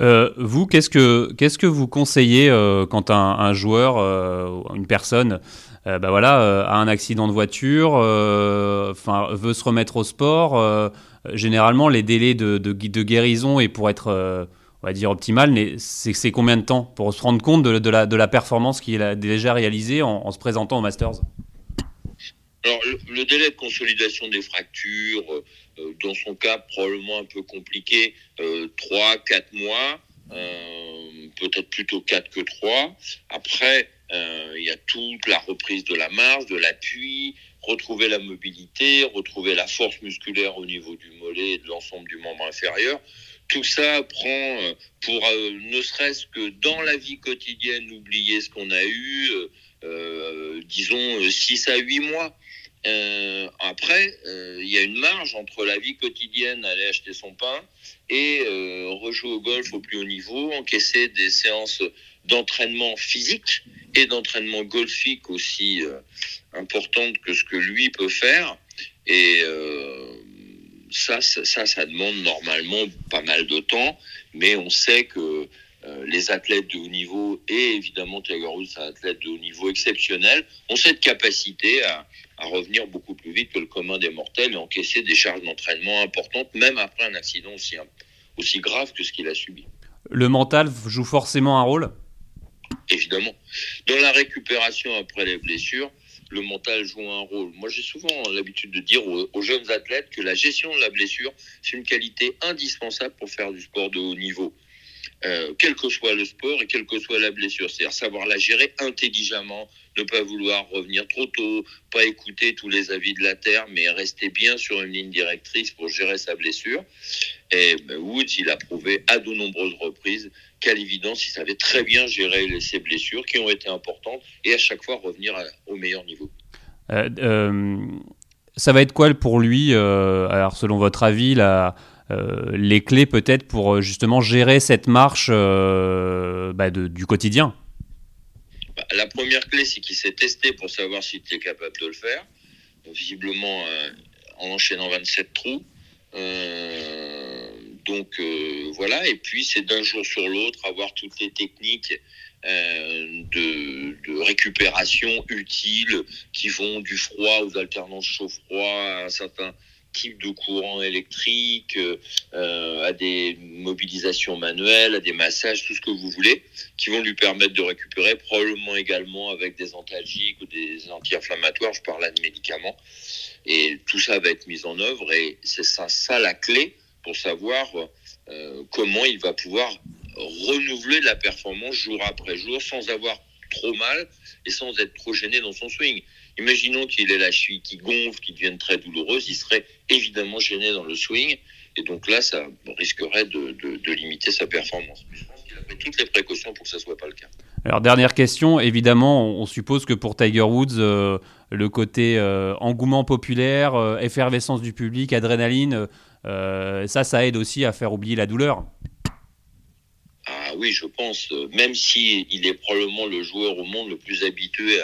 Euh, vous, qu'est-ce que, qu'est-ce que vous conseillez euh, quand un, joueur, euh, une personne, bah voilà, a un accident de voiture, veut se remettre au sport Généralement, les délais de, de guérison et pour être on va dire optimal, mais c'est combien de temps pour se rendre compte de, la, performance qu'il a déjà réalisée en, se présentant au Masters? Le, délai de consolidation des fractures, euh, dans son cas probablement un peu compliqué, euh, 3, 4 mois, euh, peut-être plutôt 4 que 3. Après, euh, il y a toute la reprise de la marge, de l'appui, retrouver la mobilité, retrouver la force musculaire au niveau du mollet et de l'ensemble du membre inférieur tout ça prend euh, pour euh, ne serait-ce que dans la vie quotidienne oublier ce qu'on a eu, euh, disons 6 à 8 mois. Après, il y a une marge entre la vie quotidienne, aller acheter son pain, et rejouer au golf au plus haut niveau, encaisser des séances d'entraînement physique et d'entraînement golfique aussi importantes que ce que lui peut faire. Et euh, ça, ça, ça, ça demande normalement pas mal de temps, mais on sait que euh, les athlètes de haut niveau et évidemment Tiger Woods, un athlète de haut niveau exceptionnel, ont cette capacité à, à revenir beaucoup plus vite que le commun des mortels et encaisser des charges d'entraînement importantes, même après un accident aussi, aussi grave que ce qu'il a subi. Le mental joue forcément un rôle? Évidemment. Dans la récupération après les blessures, le mental joue un rôle. Moi, j'ai souvent l'habitude de dire aux, jeunes athlètes que la gestion de la blessure, c'est une qualité indispensable pour faire du sport de haut niveau. Euh, quel que soit le sport et quelle que soit la blessure. C'est-à-dire savoir la gérer intelligemment, ne pas vouloir revenir trop tôt, pas écouter tous les avis de la Terre, mais rester bien sur une ligne directrice pour gérer sa blessure. Et ben, Woods, il a prouvé à de nombreuses reprises qu'à l'évidence, il savait très bien gérer ses blessures qui ont été importantes et à chaque fois revenir à, au meilleur niveau. Euh, euh, ça va être quoi pour lui, euh, alors selon votre avis, la, les clés peut-être pour justement gérer cette marche bah, de, du quotidien? Bah, La première clé, c'est qu'il s'est testé pour savoir s'il était capable de le faire. Visiblement, en enchaînant 27 trous. Euh, donc euh, voilà, et puis c'est d'un jour sur l'autre avoir toutes les techniques euh, de, de, récupération utiles qui vont du froid aux alternances chaud-froid à un certain type de courant électrique, euh, à des mobilisations manuelles, à des massages, tout ce que vous voulez, qui vont lui permettre de récupérer, probablement également avec des antalgiques ou des anti-inflammatoires, je parle là de médicaments. Et tout ça va être mis en œuvre et c'est ça, ça la clé pour savoir euh, comment il va pouvoir renouveler la performance jour après jour sans avoir trop mal et sans être trop gêné dans son swing. Imaginons qu'il ait la cheville qui gonfle, qui devienne très douloureuse, il serait évidemment gêné dans le swing et donc là, ça risquerait de, limiter sa performance. Je pense qu'il a toutes les précautions pour que ça soit pas le cas. Alors dernière question, évidemment, on suppose que pour Tiger Woods, euh, le côté euh, engouement populaire, effervescence du public, adrénaline, ça, ça aide aussi à faire oublier la douleur. Ah oui, je pense. Même si il est probablement le joueur au monde le plus habitué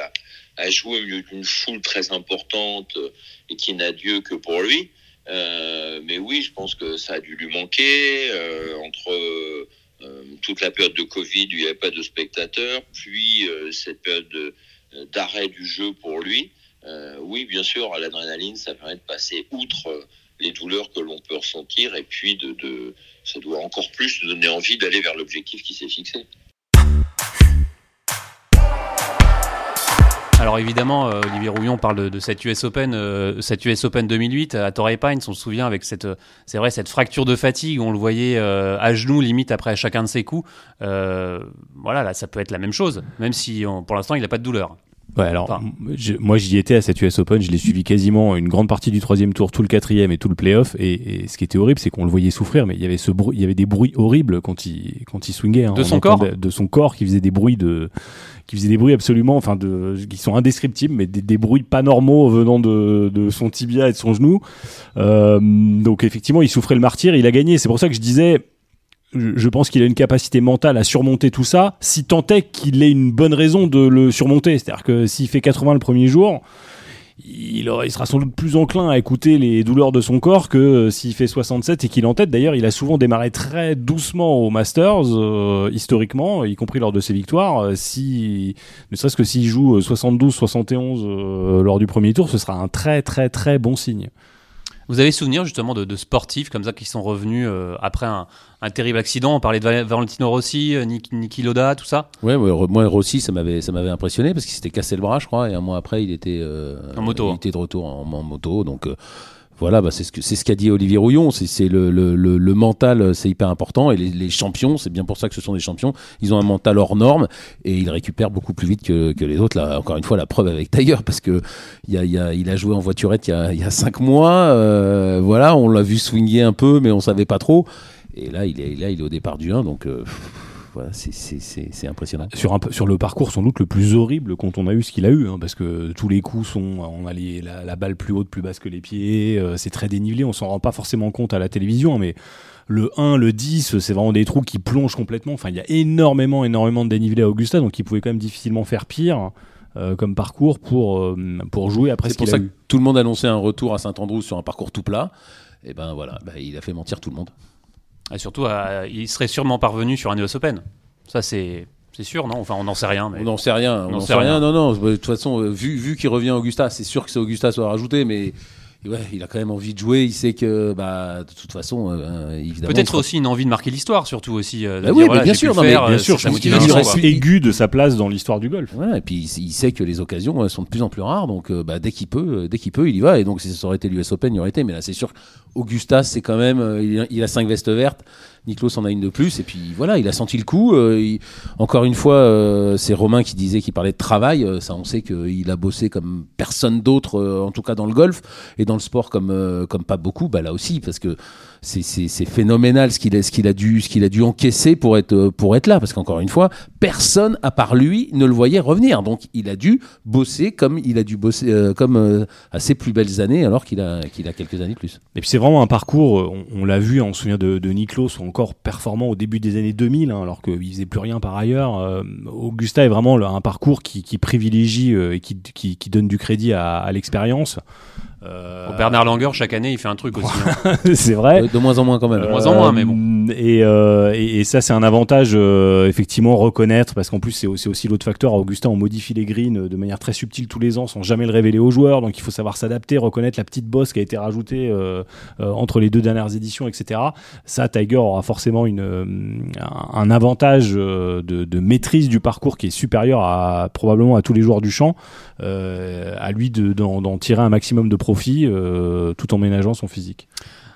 à, jouer au milieu d'une foule très importante et qui n'a Dieu que pour lui. Euh, mais oui, je pense que ça a dû lui manquer euh, entre euh, toute la période de Covid il n'y avait pas de spectateurs, puis cette période d'arrêt du jeu pour lui. oui, bien sûr, l'adrénaline, ça permet de passer outre les douleurs que l'on peut ressentir et puis de, ça doit encore plus donner envie d'aller vers l'objectif qui s'est fixé. Alors évidemment, euh, Olivier Rouillon parle de, cette US Open, euh, cette US Open 2008 à Torrey Pines. On se souvient avec cette, c'est vrai, cette fracture de fatigue. On le voyait euh, à genoux limite après chacun de ses coups. voilà, là, ça peut être la même chose, même si on, pour l'instant il n'a pas de douleur. Ouais, alors enfin, je, moi j'y étais à cette US Open, je l'ai suivi quasiment une grande partie du troisième tour, tout le quatrième et tout le playoff. Et, et ce qui était horrible, c'est qu'on le voyait souffrir, mais il y avait ce bruit, il y avait des bruits horribles quand il quand il swingait. Hein, de son corps, de, de, son corps qui faisait des bruits de qui faisait des bruits absolument, enfin de qui sont indescriptibles, mais des, des bruits pas normaux venant de, de son tibia et de son genou. Euh, donc effectivement, il souffrait le martyr, il a gagné. C'est pour ça que je disais je pense qu'il a une capacité mentale à surmonter tout ça, si tant est qu'il ait une bonne raison de le surmonter. C'est-à-dire que s'il fait 80 le premier jour, il, aura, il, sera sans doute plus enclin à écouter les douleurs de son corps que euh, s'il fait 67 et qu'il en tête. D'ailleurs, il a souvent démarré très doucement au Masters, euh, historiquement, y compris lors de ses victoires. Euh, si, ne serait-ce que s'il joue 72, 71 euh, lors du premier tour, ce sera un très très très bon signe. Vous avez souvenir justement de, de, sportifs comme ça qui sont revenus euh, après un, un, terrible accident? On parlait de Valentino Rossi, euh, Niki, Niki Loda, tout ça? Ouais, ouais moi Rossi, ça m'avait ça m'avait impressionné parce qu'il s'était cassé le bras, je crois, et un mois après, il était euh, en moto. Il était de retour en, en moto, donc. Euh, voilà, bah c'est ce qu'a dit Olivier Rouillon. C'est le, mental, c'est hyper important. Et les, champions, c'est bien pour ça que ce sont des champions. Ils ont un mental hors norme et ils récupèrent beaucoup plus vite que, les autres. Là, encore une fois, la preuve avec Tiger, parce que il a, joué en voiturette il y a, y a cinq mois. Euh, voilà, on l'a vu swinguer un peu, mais on savait pas trop. Et là, il est là, il est au départ du 1, donc. Euh, voilà, c'est- impressionnant. Sur, un, peu- sur le parcours sans doute le plus horrible quand on a eu ce qu'il a eu, hein, parce que tous les coups sont, on a les- la, la balle plus haute, plus basse que les pieds, euh, c'est très dénivelé, on s'en rend pas forcément compte à la télévision, mais le 1, le 10, c'est vraiment des trous qui plongent complètement, enfin il y a énormément, énormément de dénivelé à Augusta, donc il pouvait quand même difficilement faire pire euh, comme parcours pour, euh, pour jouer après ce C'est pour ça que tout le monde annonçait un retour à Saint-Andrew sur un parcours tout plat. Et ben voilà, bah, il a fait mentir tout le monde. Et surtout, euh, il serait sûrement parvenu sur un US Open. Ça, c'est c'est sûr, non? Enfin, on n'en sait rien. Mais... On n'en sait rien. On n'en sait rien. Non, non. De toute façon, euh, vu, vu qu'il revient Augusta, c'est sûr que c'est Augusta soit rajouté, mais ouais, il a quand même envie de jouer. Il sait que, bah, de toute façon, euh, évidemment. il Peut-être sera- aussi une envie de marquer l'histoire, surtout aussi. euh, de Bah dire, oui, mais voilà, bien sûr, le non, mais faire, bien euh, sûr, je pense qu'il est aigu de sa place dans l'histoire du golf. Voilà, et puis il il sait que les occasions euh, sont de plus en plus rares, donc euh, bah, dès qu'il peut, euh, dès qu'il peut, il y va. Et donc si ça aurait été l'US Open, il y aurait été. Mais là, c'est sûr, Augusta, c'est quand même, euh, il, a, il a cinq vestes vertes. Niklos en a une de plus, et puis voilà, il a senti le coup. euh, encore une fois, euh, c'est Romain qui disait qu'il parlait de travail. euh, ça, on sait qu'il a bossé comme personne d'autre, en tout cas dans le golf et dans le sport comme comme pas beaucoup. Bah là aussi, parce que c'est phénoménal ce qu'il a dû encaisser pour être euh, pour être là, parce qu'encore une fois, personne à part lui ne le voyait revenir. Donc il a dû bosser comme il a dû bosser euh, comme euh, à ses plus belles années, alors qu'il a quelques années de plus. Et puis c'est vraiment un parcours, on, l'a vu, on se souvient de, de Niklos, encore performant au début des années 2000, hein, alors qu'il faisait plus rien par ailleurs. Augusta est vraiment un parcours qui, privilégie et qui, donne du crédit à l'expérience. Euh, Bon, Bernard Langer, chaque année, il fait un truc aussi. hein. c'est vrai. De, de moins en moins quand même. De moins en moins, mais bon. Et, euh, et, et ça, c'est un avantage, euh, effectivement, reconnaître, parce qu'en plus, c'est aussi, aussi l'autre facteur. À Augustin, on modifie les greens de manière très subtile tous les ans, sans jamais le révéler aux joueurs. Donc, il faut savoir s'adapter, reconnaître la petite bosse qui a été rajoutée euh, euh, entre les deux dernières éditions, etc. Ça, Tiger aura forcément une, euh, un, avantage euh, de, de maîtrise du parcours qui est supérieur à probablement à tous les joueurs du champ. Euh, à lui de- d'en d'en tirer un maximum de profit, euh, tout en ménageant son physique.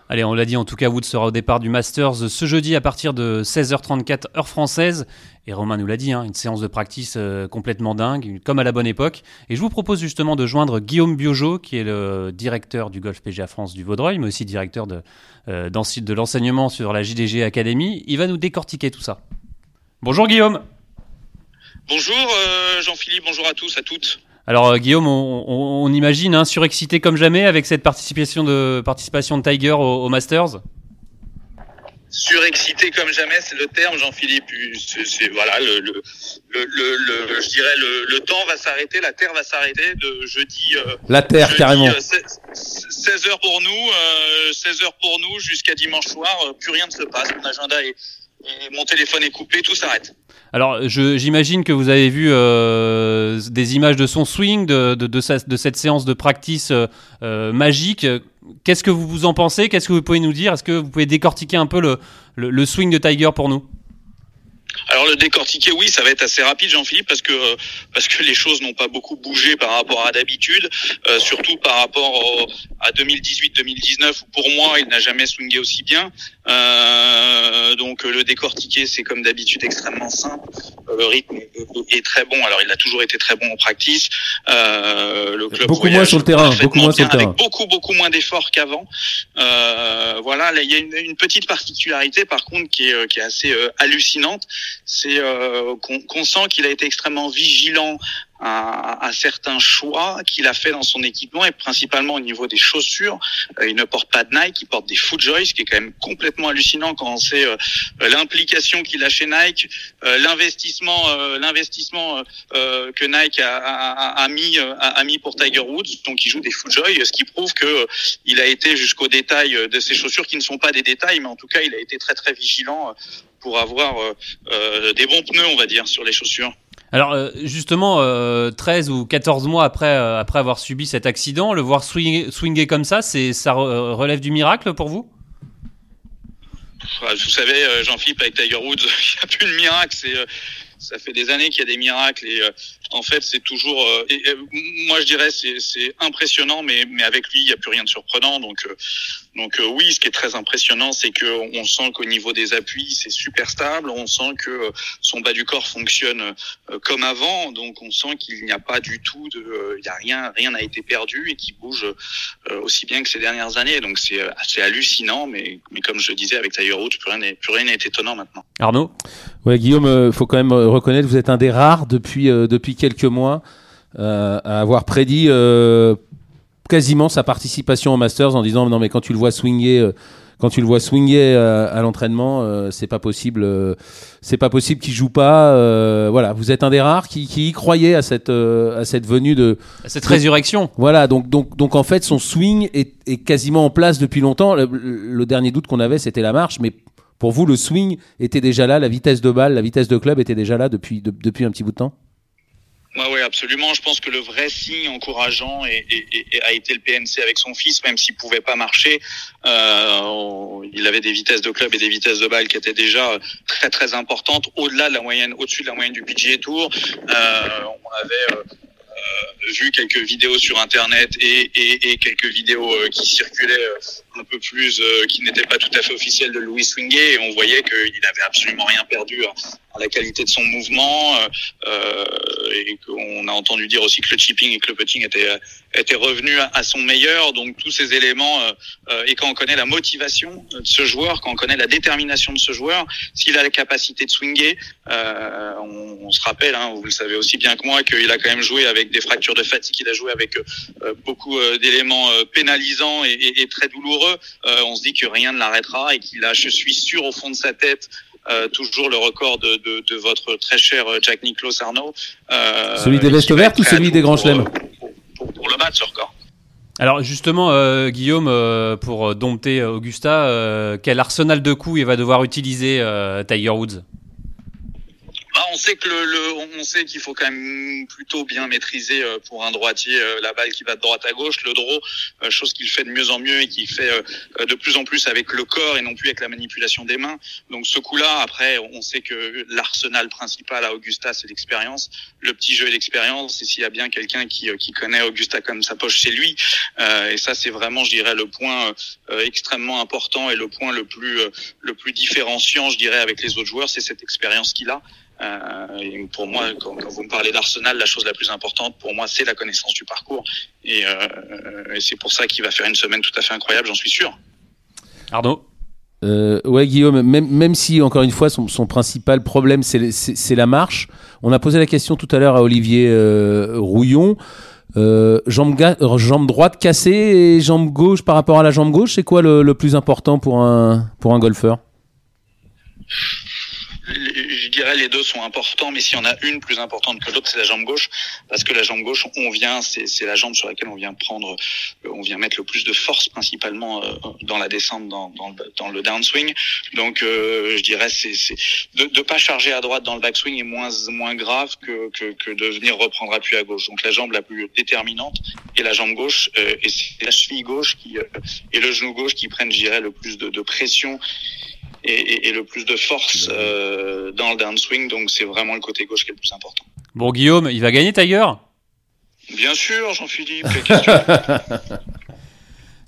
Allez, on l'a dit, en tout cas, Wood sera au départ du Masters ce jeudi à partir de 16h34 heure française. Et Romain nous l'a dit, hein, une séance de practice euh, complètement dingue, comme à la bonne époque. Et je vous propose justement de joindre Guillaume Biojo, qui est le directeur du Golf PGA France du Vaudreuil, mais aussi directeur de, euh, de l'enseignement sur la JDG Academy. Il va nous décortiquer tout ça. Bonjour Guillaume Bonjour euh, Jean-Philippe, bonjour à tous, à toutes. Alors euh, Guillaume, on, on- on imagine, hein, surexcité comme jamais avec cette participation de, participation de Tiger au, au Masters Surexcité comme jamais, c'est le terme, Jean-Philippe. C'est, c'est- voilà, le, le, le, le- le- je dirais le, le temps va s'arrêter, la terre va s'arrêter de jeudi. euh, La terre jeudi, carrément. euh, 16 heures pour nous, euh, 16 heures pour nous jusqu'à dimanche soir. euh, plus rien ne se passe. Mon agenda est, est- mon téléphone est coupé, tout s'arrête. Alors, j'imagine que vous avez vu euh, des images de son swing, de, de, sa- de cette séance de practice euh, euh, magique. Qu'est-ce que vous vous en pensez? Qu'est-ce que vous pouvez nous dire? Est-ce que vous pouvez décortiquer un peu le, le swing de Tiger pour nous? Alors le décortiquer, oui, ça va être assez rapide, Jean-Philippe, parce que euh, parce que les choses n'ont pas beaucoup bougé par rapport à d'habitude, euh, surtout par rapport au- à 2018-2019 où pour moi il n'a jamais swingé aussi bien. Euh, donc le décortiquer, c'est comme d'habitude extrêmement simple. Euh, le rythme est- très bon. Alors il a toujours été très bon en practice. Euh, le club Beaucoup moins sur le terrain, beaucoup moins sur le terrain. avec beaucoup beaucoup moins d'efforts qu'avant. Euh, voilà, là, il y a une, une petite particularité par contre qui est, qui est assez euh, hallucinante, c'est euh, qu'on qu'on sent qu'il a été extrêmement vigilant à, à certains choix qu'il a fait dans son équipement et principalement au niveau des chaussures. Euh, il ne porte pas de Nike, il porte des FootJoy, ce qui est quand même complètement hallucinant quand on sait euh, l'implication qu'il a chez Nike, euh, l'investissement, euh, l'investissement euh, que Nike a, a- a- mis, a, mis pour Tiger Woods. Donc il joue des FootJoy, ce qui prouve que il a été jusqu'au détail de ses chaussures, qui ne sont pas des détails, mais en tout cas il a été très très vigilant pour avoir euh, euh, des bons pneus, on va dire, sur les chaussures. Alors, euh, justement, euh, 13 ou 14 mois après, après avoir subi cet accident, le voir swinguer, swinger comme ça, c'est, ça re- relève du miracle pour vous? Enfin, Vous savez, Jean-Philippe, avec Tiger Woods, il n'y a plus de miracle. C'est, ça fait des années qu'il y a des miracles et en fait, c'est toujours. euh, et, et, moi, je dirais, c'est, c'est impressionnant, mais, mais avec lui, il n'y a plus rien de surprenant. Donc, euh, donc euh, oui, ce qui est très impressionnant, c'est que on sent qu'au niveau des appuis, c'est super stable. On sent que euh, son bas du corps fonctionne euh, comme avant. Donc, on sent qu'il n'y a pas du tout de, euh, il y a rien, rien n'a été perdu et qu'il bouge euh, aussi bien que ces dernières années. Donc, c'est euh, assez hallucinant. Mais, mais comme je le disais avec Tiger Woods, plus rien n'est, plus rien n'est étonnant maintenant. Arnaud? Ouais, Guillaume, il faut quand même reconnaître, vous êtes un des rares depuis, euh, depuis quelques mois euh, à avoir prédit euh, quasiment sa participation au Masters en disant non mais quand tu le vois swinger, euh, quand tu le vois swinger à l'entraînement, euh, c'est pas possible, euh, c'est pas possible qu'il joue pas. euh, voilà, vous êtes un des rares qui, qui y croyait à cette, à cette venue de, Cette résurrection. voilà, donc, donc, donc en fait, son swing est, est quasiment en place depuis longtemps. Le, le dernier doute qu'on avait, c'était la marche, mais pour vous, le swing était déjà là, la vitesse de balle, la vitesse de club était déjà là depuis, de- depuis un petit bout de temps? Ouais, ouais, absolument. Je pense que le vrai signe encourageant et, et- et- a été le PNC avec son fils, même s'il pouvait pas marcher. Euh, il avait des vitesses de club et des vitesses de balle qui étaient déjà très très importantes, au-delà de la moyenne, au-dessus de la moyenne du PGA Tour. Euh, on avait euh, euh, vu quelques vidéos sur Internet et, et- et quelques vidéos euh, qui circulaient euh, un peu plus, euh, qui n'étaient pas tout à fait officielles de Louis Swingé, et on voyait qu'il n'avait absolument rien perdu la qualité de son mouvement. euh, euh, et qu'on a entendu dire aussi que le chipping et que le putting étaient, euh, étaient revenus à, son meilleur. Donc tous ces éléments, euh, euh, et quand on connaît la motivation de ce joueur, quand on connaît la détermination de ce joueur, s'il a la capacité de swinger, euh, on, on se rappelle, hein, vous le savez aussi bien que moi, qu'il a quand même joué avec des fractures de fatigue, il a joué avec euh, beaucoup d'éléments pénalisants et, et- et très douloureux. On se dit que rien ne l'arrêtera et qu'il a, je suis sûr au fond de sa tête, euh, toujours le record de, de, de votre très cher euh, Jack Nicklaus Arnaud. Euh, Celui des vestes vertes ou celui des grands chelems euh, pour, pour- pour le battre ce record. Alors justement, euh, Guillaume, euh, pour dompter Augusta, euh, quel arsenal de coups il va devoir utiliser euh, Tiger Woods? Bah, on sait qu'il faut quand même plutôt bien maîtriser euh, pour un droitier euh, la balle qui va de droite à gauche, le draw, euh, chose qu'il fait de mieux en mieux et qu'il fait de plus en plus avec le corps et non plus avec la manipulation des mains. Donc ce coup-là, après, on sait que l'arsenal principal à Augusta, c'est l'expérience, le petit jeu et l'expérience. Et s'il y a bien quelqu'un qui, connaît Augusta comme sa poche, c'est lui. Et ça, c'est vraiment, je dirais, le point extrêmement important et le point le plus le plus différenciant, je dirais, avec les autres joueurs, c'est cette expérience qu'il a. Euh, et pour moi, quand, quand vous me parlez d'Arsenal, la chose la plus importante pour moi, c'est la connaissance du parcours. Et, euh, et c'est pour ça qu'il va faire une semaine tout à fait incroyable, j'en suis sûr. Arnaud? Euh, ouais, Guillaume, même, même si, encore une fois, son, son principal problème, c'est la marche. On a posé la question tout à l'heure à Olivier euh, Rouillon. Euh, jambe, jambe droite cassée et jambe gauche par rapport à la jambe gauche, c'est quoi le, le plus important pour un, pour un golfeur? Je dirais les deux sont importants, mais s'il y en a une plus importante que l'autre, c'est la jambe gauche, parce que la jambe gauche, on vient, c'est la jambe sur laquelle on vient prendre, euh, on vient mettre le plus de force principalement euh, dans la descente, dans, dans, le, dans le downswing. Donc, euh, je dirais, c'est c'est- de ne pas charger à droite dans le backswing est moins moins grave que, que, que de venir reprendre appui à gauche. Donc, la jambe la plus déterminante est la jambe gauche, euh, et c'est la cheville gauche qui euh, et le genou gauche qui prennent, je dirais, le plus de, de pression et, et- et le plus de force euh, dans le downswing. Donc c'est vraiment le côté gauche qui est le plus important. Bon, Guillaume, il va gagner Tiger? Bien sûr, Jean-Philippe.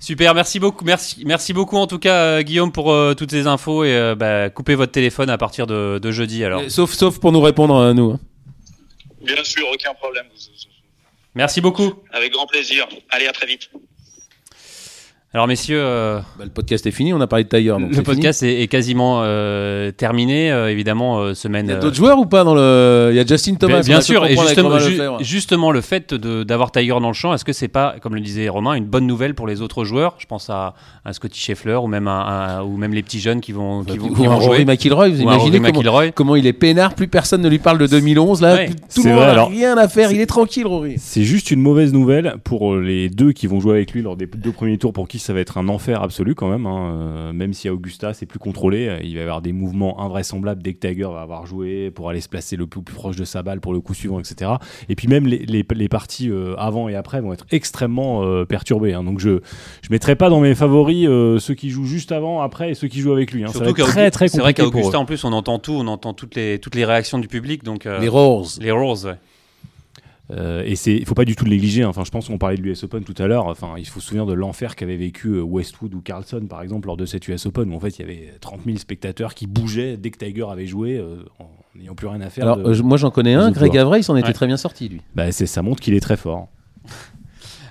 Super, merci beaucoup, merci, merci beaucoup en tout cas euh, Guillaume pour euh, toutes ces infos et euh, bah, coupez votre téléphone à partir de, de jeudi alors. Sauf, sauf pour nous répondre à nous. hein. Bien sûr, aucun problème. Merci beaucoup. Avec grand plaisir. Allez, à très vite. Alors messieurs, euh, Bah, le podcast est fini, on a parlé de Tiger. donc le podcast est, est quasiment euh, terminé, euh, évidemment euh, semaine. Il y a euh, d'autres joueurs ou pas dans le Il y a Justin Thomas. Bien pu sûr, et justement, Romain ju- Lefebvre. justement le fait de- d'avoir Tiger dans le champ, est-ce que c'est pas, comme le disait Romain, une bonne nouvelle pour les autres joueurs? Je pense à un Scotty Scheffler ou même, un- ou même les petits jeunes qui vont, qui vont, Ou qui un vont Rory jouer. McIlroy, vous Ou imaginez Rory comment, McIlroy. comment il est peinard, plus personne ne lui parle de 2011, là, Ouais. tout C'est le monde vrai, alors. rien à faire, il est tranquille, Rory. C'est juste une mauvaise nouvelle pour les deux qui vont jouer avec lui lors des deux premiers tours, pour qui ça va être un enfer absolu quand même. hein. Euh, Même si à Augusta c'est plus contrôlé, euh, il va y avoir des mouvements invraisemblables dès que Tiger va avoir joué pour aller se placer le plus, plus proche de sa balle pour le coup suivant, etc. Et puis même les, les- les parties euh, avant et après vont être extrêmement euh, perturbées. hein. Donc je je mettrai pas dans mes favoris euh, ceux qui jouent juste avant, après et ceux qui jouent avec lui. hein. Ça va Surtout être très C'est vrai qu'à. Augusta, en plus, on entend tout, on entend toutes les, toutes les réactions du public, donc euh, Les Roses. les roses, ouais. Euh, et c'est, il faut pas du tout le négliger. hein. Enfin, je pense qu'on parlait de l'US Open tout à l'heure. Enfin, il faut se souvenir de l'enfer qu'avait vécu euh, Westwood ou Carlson, par exemple, lors de cette US Open, où en fait il y avait 30 000 spectateurs qui bougeaient dès que Tiger avait joué, euh, en n'ayant plus rien à faire. Alors, de- moi j'en connais un, Greg. Avray, il s'en était Ouais. très bien sorti, lui. Bah, c'est, ça montre qu'il est très fort.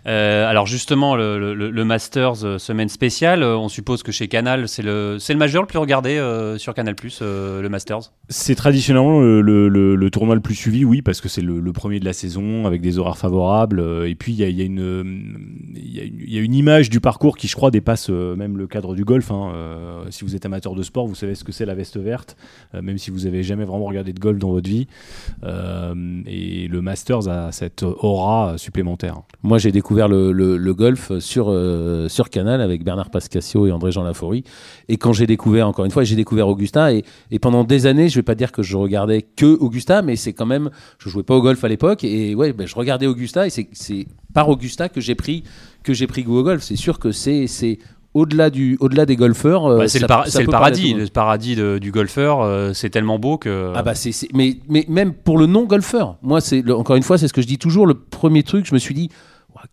Euh, alors justement, le, le- le Masters euh, semaine spéciale, euh, on suppose que chez Canal, c'est le, c'est le majeur le plus regardé euh, sur Canal+, euh, le Masters. C'est traditionnellement le, le- le- le tournoi le plus suivi, oui, parce que c'est le, le premier de la saison avec des horaires favorables. euh, Et puis il y a, y a une, il y a une- il y a une image du parcours qui, je crois, dépasse euh, même le cadre du golf. hein. Euh, si vous êtes amateur de sport, vous savez ce que c'est la veste verte, euh, même si vous avez jamais vraiment regardé de golf dans votre vie. Euh, et le Masters a cette aura supplémentaire. Moi, j'ai découvert le, le- le golf sur, euh, sur Canal avec Bernard Pascasio et André-Jean Laforie. Et quand j'ai découvert, encore une fois, j'ai découvert Augusta. Et, et pendant des années, je vais pas dire que je regardais que Augusta, mais c'est quand même. Je jouais pas au golf à l'époque. Et ouais, ben, je regardais Augusta. Et c'est- par Augusta que j'ai pris, que j'ai pris goût au golf. C'est sûr que c'est. c'est au-delà du, au-delà des golfeurs, euh, Bah, c'est le, par- paradis, le paradis de- du golfeur. euh, c'est tellement beau que. Ah bah c'est, mais, mais même pour le non-golfeur, moi c'est encore une fois c'est ce que je dis toujours, le premier truc je me suis dit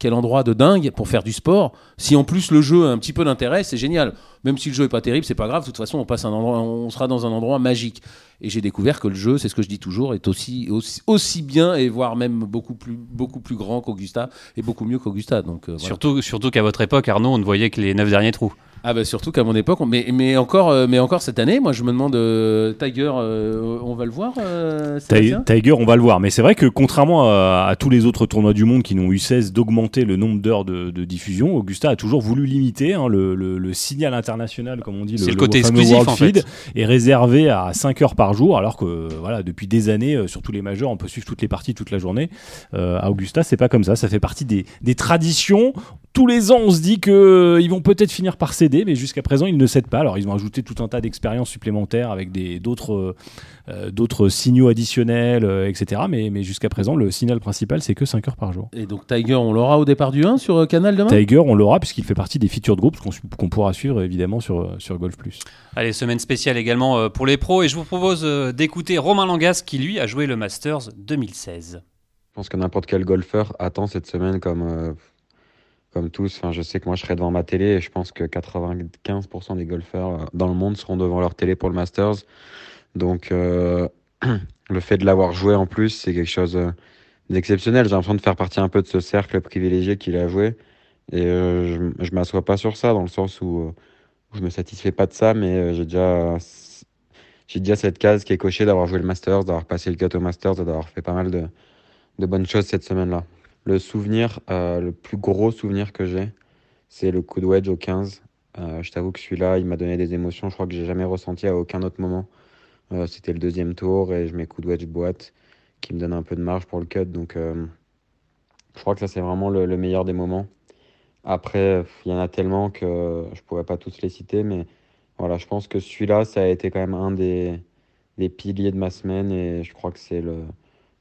quel endroit de dingue pour faire du sport. Si en plus le jeu a un petit peu d'intérêt, c'est génial. Même si le jeu est pas terrible, c'est pas grave. De toute façon, on passe un endroit, on sera dans un endroit magique. Et j'ai découvert que le jeu, c'est ce que je dis toujours, est aussi, aussi, aussi bien et voire même beaucoup plus, beaucoup plus grand qu'Augusta et beaucoup mieux qu'Augusta. Donc euh, voilà. Surtout, surtout qu'à votre époque, Arnaud, on ne voyait que les neuf derniers trous. Ah bah surtout qu'à mon époque, on- mais, mais, encore, euh, mais encore cette année, moi je me demande, euh, Tiger, euh, on va le voir euh, Tiger, on va le voir. Mais c'est vrai que contrairement à, à tous les autres tournois du monde qui n'ont eu cesse d'augmenter le nombre d'heures de, de diffusion, Augusta a toujours voulu limiter hein, le, le- le signal international, comme on dit, C'est le côté exclusif, World en fait. Feed, est réservé à 5 heures par jour, alors que voilà, depuis des années, euh, sur tous les majeurs, on peut suivre toutes les parties toute la journée. Euh, à Augusta, c'est pas comme ça. Ça fait partie des, des traditions. Tous les ans, on se dit que euh, ils vont peut-être finir par céder, mais jusqu'à présent, ils ne cèdent pas. Alors, ils ont ajouté tout un tas d'expériences supplémentaires avec des d'autres euh, euh, d'autres signaux additionnels, euh, etc. Mais, mais jusqu'à présent, le signal principal, c'est que 5 heures par jour. Et donc Tiger, on l'aura au départ du 1 sur euh, Canal demain? Tiger, on l'aura puisqu'il fait partie des featured groups qu'on qu'on pourra suivre évidemment sur, euh, sur Golf Plus. Allez, semaine spéciale également euh, pour les pros. Et je vous propose euh, d'écouter Romain Langas qui, lui, a joué le Masters 2016. Je pense que n'importe quel golfeur attend cette semaine comme, euh, comme tous. Enfin, je sais que moi, je serai devant ma télé et je pense que 95% des golfeurs dans le monde seront devant leur télé pour le Masters. Donc, euh, le fait de l'avoir joué en plus, c'est quelque chose d'exceptionnel. J'ai l'impression de faire partie un peu de ce cercle privilégié qu'il a joué. Et euh, je, je m'assois pas sur ça dans le sens où, euh, où je me satisfais pas de ça, mais euh, j'ai déjà, cette case qui est cochée d'avoir joué le Masters, d'avoir passé le cut au Masters d'avoir fait pas mal de, bonnes choses cette semaine-là. Le souvenir, euh, le plus gros souvenir que j'ai, c'est le coup de wedge au 15. Euh, je t'avoue que celui-là, il m'a donné des émotions, je crois que j'ai jamais ressenti à aucun autre moment. C'était le deuxième tour et je mets coup de wedge boîte qui me donne un peu de marge pour le cut. Donc, je crois que ça, c'est vraiment le meilleur des moments. Après, il y en a tellement que je pourrais pas tous les citer, mais voilà, je pense que celui-là, ça a été quand même un des, des piliers de ma semaine et je crois que c'est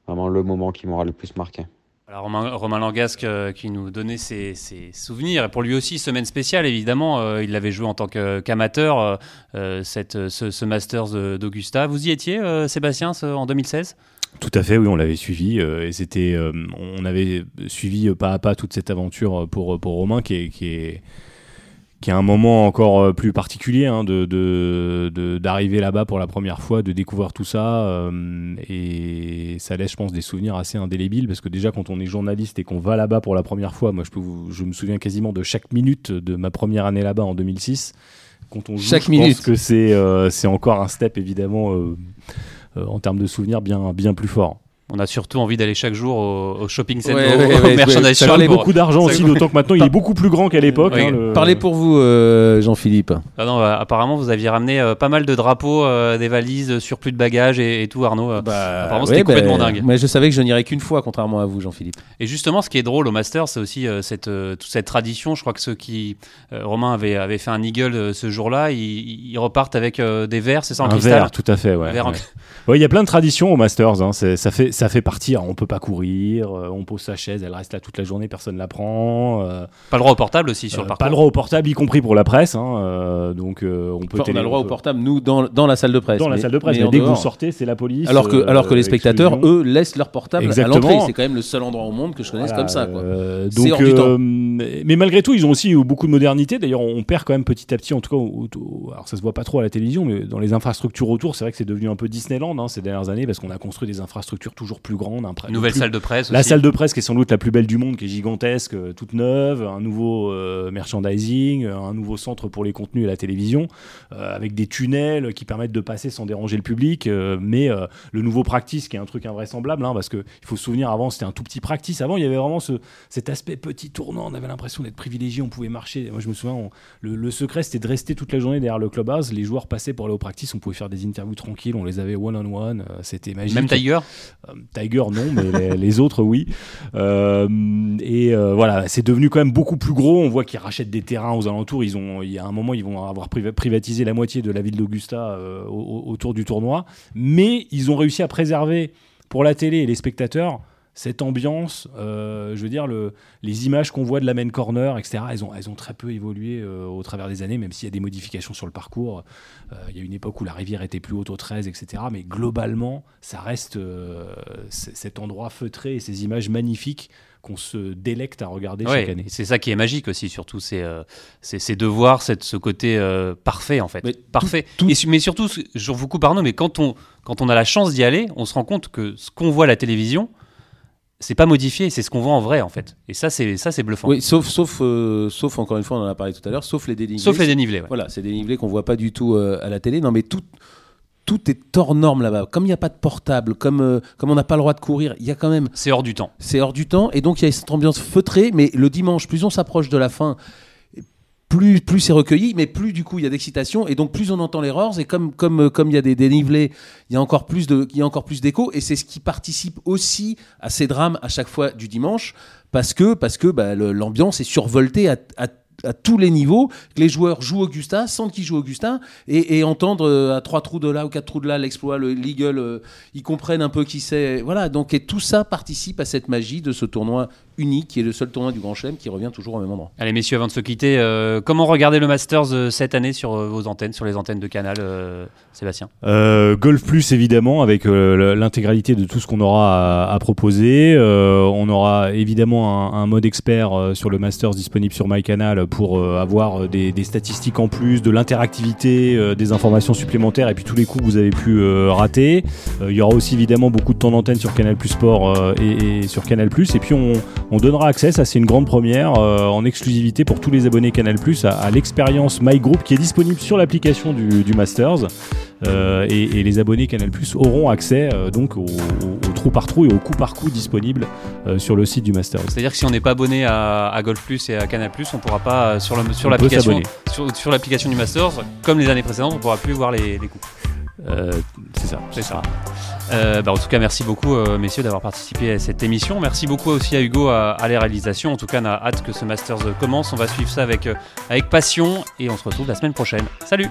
vraiment le moment qui m'aura le plus marqué. Alors Romain, Romain Langasque euh, qui nous donnait ses, ses souvenirs. Et pour lui aussi, semaine spéciale, évidemment. euh, il l'avait joué en tant qu'amateur, euh, euh, ce, ce Masters d'Augusta. Vous y étiez, Sébastien, en 2016 Tout à fait, oui, on l'avait suivi euh, et c'était, euh, on avait suivi euh, pas à pas toute cette aventure pour pour Romain qui est qui est qui est un moment encore euh, plus particulier hein, de de- de- d'arriver là-bas pour la première fois, de découvrir tout ça euh, et ça laisse, je pense, des souvenirs assez indélébiles parce que déjà quand on est journaliste et qu'on va là-bas pour la première fois, moi je peux, je me souviens quasiment de chaque minute de ma première année là-bas en 2006. Quand on joue, Chaque je minute. pense que c'est euh, c'est encore un step évidemment. euh, en termes de souvenirs bien, bien plus fort. On a surtout envie d'aller chaque jour au, au shopping center, Ouais, au, ouais, au ouais, merchandise Ça valait beaucoup d'argent aussi, d'autant que maintenant il est beaucoup plus grand qu'à l'époque. Hein, le- Parlez pour vous, euh, Jean-Philippe. Ah non, bah, apparemment, vous aviez ramené euh, pas mal de drapeaux, euh, des valises, euh, sur plus de bagages et, et tout, Arnaud. euh. apparemment, c'était complètement dingue. Mais je savais que je n'irais qu'une fois, contrairement à vous, Jean-Philippe. Et justement, ce qui est drôle au Master, c'est aussi euh, cette, euh, toute cette tradition. Je crois que ceux qui. euh, Romain avait, avait fait un eagle euh, ce jour-là, ils, ils repartent avec euh, des verres, c'est ça, en un cristal verre, tout à fait. Ouais, Un verre en- ouais. Ouais, il y a plein de traditions au Masters. hein, ça, fait, ça fait partie. Alors, on peut pas courir, euh, on pose sa chaise, elle reste là toute la journée, personne la prend. euh, Pas le droit au portable aussi sur euh, le parcours. pas le droit au portable, y compris pour la presse. hein, euh, donc, euh, on peut Enfin, on a le droit on au portable, nous, dans, dans la salle de presse. Dans la salle de presse. mais dès que vous sortez, c'est la police. Alors que, euh, alors que les spectateurs, exclusion. eux, laissent leur portable à Exactement. l'entrée. C'est quand même le seul endroit au monde que je connaisse Voilà, comme ça. Quoi. euh, C'est donc, hors du euh, mais malgré tout, ils ont aussi beaucoup de modernité. D'ailleurs, on perd quand même petit à petit, en tout cas, au- au- alors ça se voit pas trop à la télévision, mais dans les infrastructures autour, c'est vrai que c'est devenu un peu Disneyland hein, ces dernières années parce qu'on a construit des infrastructures tout toujours plus grande. un pré- Nouvelle plus- salle de presse. La aussi. salle de presse qui est sans doute la plus belle du monde, qui est gigantesque, euh, toute neuve, un nouveau euh, merchandising, euh, un nouveau centre pour les contenus et la télévision, euh, avec des tunnels qui permettent de passer sans déranger le public, euh, mais le nouveau practice qui est un truc invraisemblable, hein, parce que il faut se souvenir avant c'était un tout petit practice. Avant il y avait vraiment ce, cet aspect petit tournant, on avait l'impression d'être privilégié, on pouvait marcher. Moi je me souviens, on- le, le secret c'était de rester toute la journée derrière le clubhouse. Les joueurs passaient pour aller au practice, on pouvait faire des interviews tranquilles, on les avait one on one, c'était magique. Même Tiger? Tiger non, mais les, autres oui. Euh, et euh, voilà, c'est devenu quand même beaucoup plus gros. On voit qu'ils rachètent des terrains aux alentours. Ils ont, il y a un moment, ils vont avoir priva- privatisé la moitié de la ville d'Augusta euh, au- au- autour du tournoi. Mais ils ont réussi à préserver pour la télé et les spectateurs cette ambiance, euh, je veux dire, le, les images qu'on voit de la main corner, etc., elles ont, elles ont très peu évolué euh, au travers des années, même s'il y a des modifications sur le parcours. Euh, il y a une époque où la rivière était plus haute au 13, etc. Mais globalement, ça reste cet endroit feutré et ces images magnifiques qu'on se délecte à regarder Ouais, chaque année. c'est ça qui est magique aussi, surtout, c'est euh, de voir cette, ce côté euh, parfait en fait. Mais parfait. tout- Et su- mais surtout, je vous coupe Arnaud, mais quand on, quand on a la chance d'y aller, on se rend compte que ce qu'on voit à la télévision, c'est pas modifié, c'est ce qu'on voit en vrai en fait. Et ça, c'est ça, c'est bluffant. Oui, sauf, sauf, euh, sauf, encore une fois, on en a parlé tout à l'heure, sauf les dénivelés. Sauf les dénivelés. ouais. Voilà, c'est des dénivelés qu'on voit pas du tout euh, à la télé. Non, mais tout, tout est hors norme là-bas. Comme il n'y a pas de portable, comme, euh, comme on n'a pas le droit de courir, il y a quand même. C'est hors du temps. C'est hors du temps. Et donc, il y a cette ambiance feutrée. Mais le dimanche, plus on s'approche de la fin, plus, plus c'est recueilli, mais plus du coup il y a d'excitation. Et donc, plus on entend les roars. Et comme comme euh, comme il y a des dénivelés, il y a encore plus de, il y a encore plus d'écho. Et c'est ce qui participe aussi à ces drames à chaque fois du dimanche. Parce que, parce que bah, le- l'ambiance est survoltée à, à- tous les niveaux, que les joueurs jouent Augusta, sentent qu'ils jouent Augusta, et, et entendre euh, à trois trous de là ou quatre trous de là l'exploit, le l'eagle, euh, ils comprennent un peu qui c'est. Voilà, donc et tout ça participe à cette magie de ce tournoi unique, qui est le seul tournoi du Grand Chelem qui revient toujours au même endroit. Allez messieurs, avant de se quitter, euh, comment regarder le Masters euh, cette année sur euh, vos antennes, sur les antennes de Canal, euh, Sébastien? Euh, Golf Plus évidemment avec euh, l'intégralité de tout ce qu'on aura à, à proposer. Euh, on aura évidemment un, un mode expert euh, sur le Masters disponible sur MyCanal pour euh, avoir des, des statistiques en plus, de l'interactivité, euh, des informations supplémentaires et puis tous les coups que vous avez pu euh, rater. Euh, il y aura aussi évidemment beaucoup de temps d'antenne sur Canal Plus Sport euh, et, et sur Canal Plus. Et puis on, on donnera accès, ça c'est une grande première, euh, en exclusivité pour tous les abonnés Canal Plus à, à l'expérience My Group qui est disponible sur l'application du, du Masters. Euh, et, et les abonnés Canal Plus auront accès euh, donc au, au- au trou par trou et au coup par coup disponible sur le site du Masters. C'est-à-dire que si on n'est pas abonné à, à Golf Plus et à Canal Plus, on pourra pas sur l'application sur, sur du Masters, comme les années précédentes, on pourra plus voir les, les coups. Euh, c'est ça. C'est ça. Euh, bah, en tout cas, merci beaucoup, euh, messieurs, d'avoir participé à cette émission. Merci beaucoup aussi à Hugo à, à les réalisations. En tout cas, on a hâte que ce Masters commence. On va suivre ça avec, avec passion et on se retrouve la semaine prochaine. Salut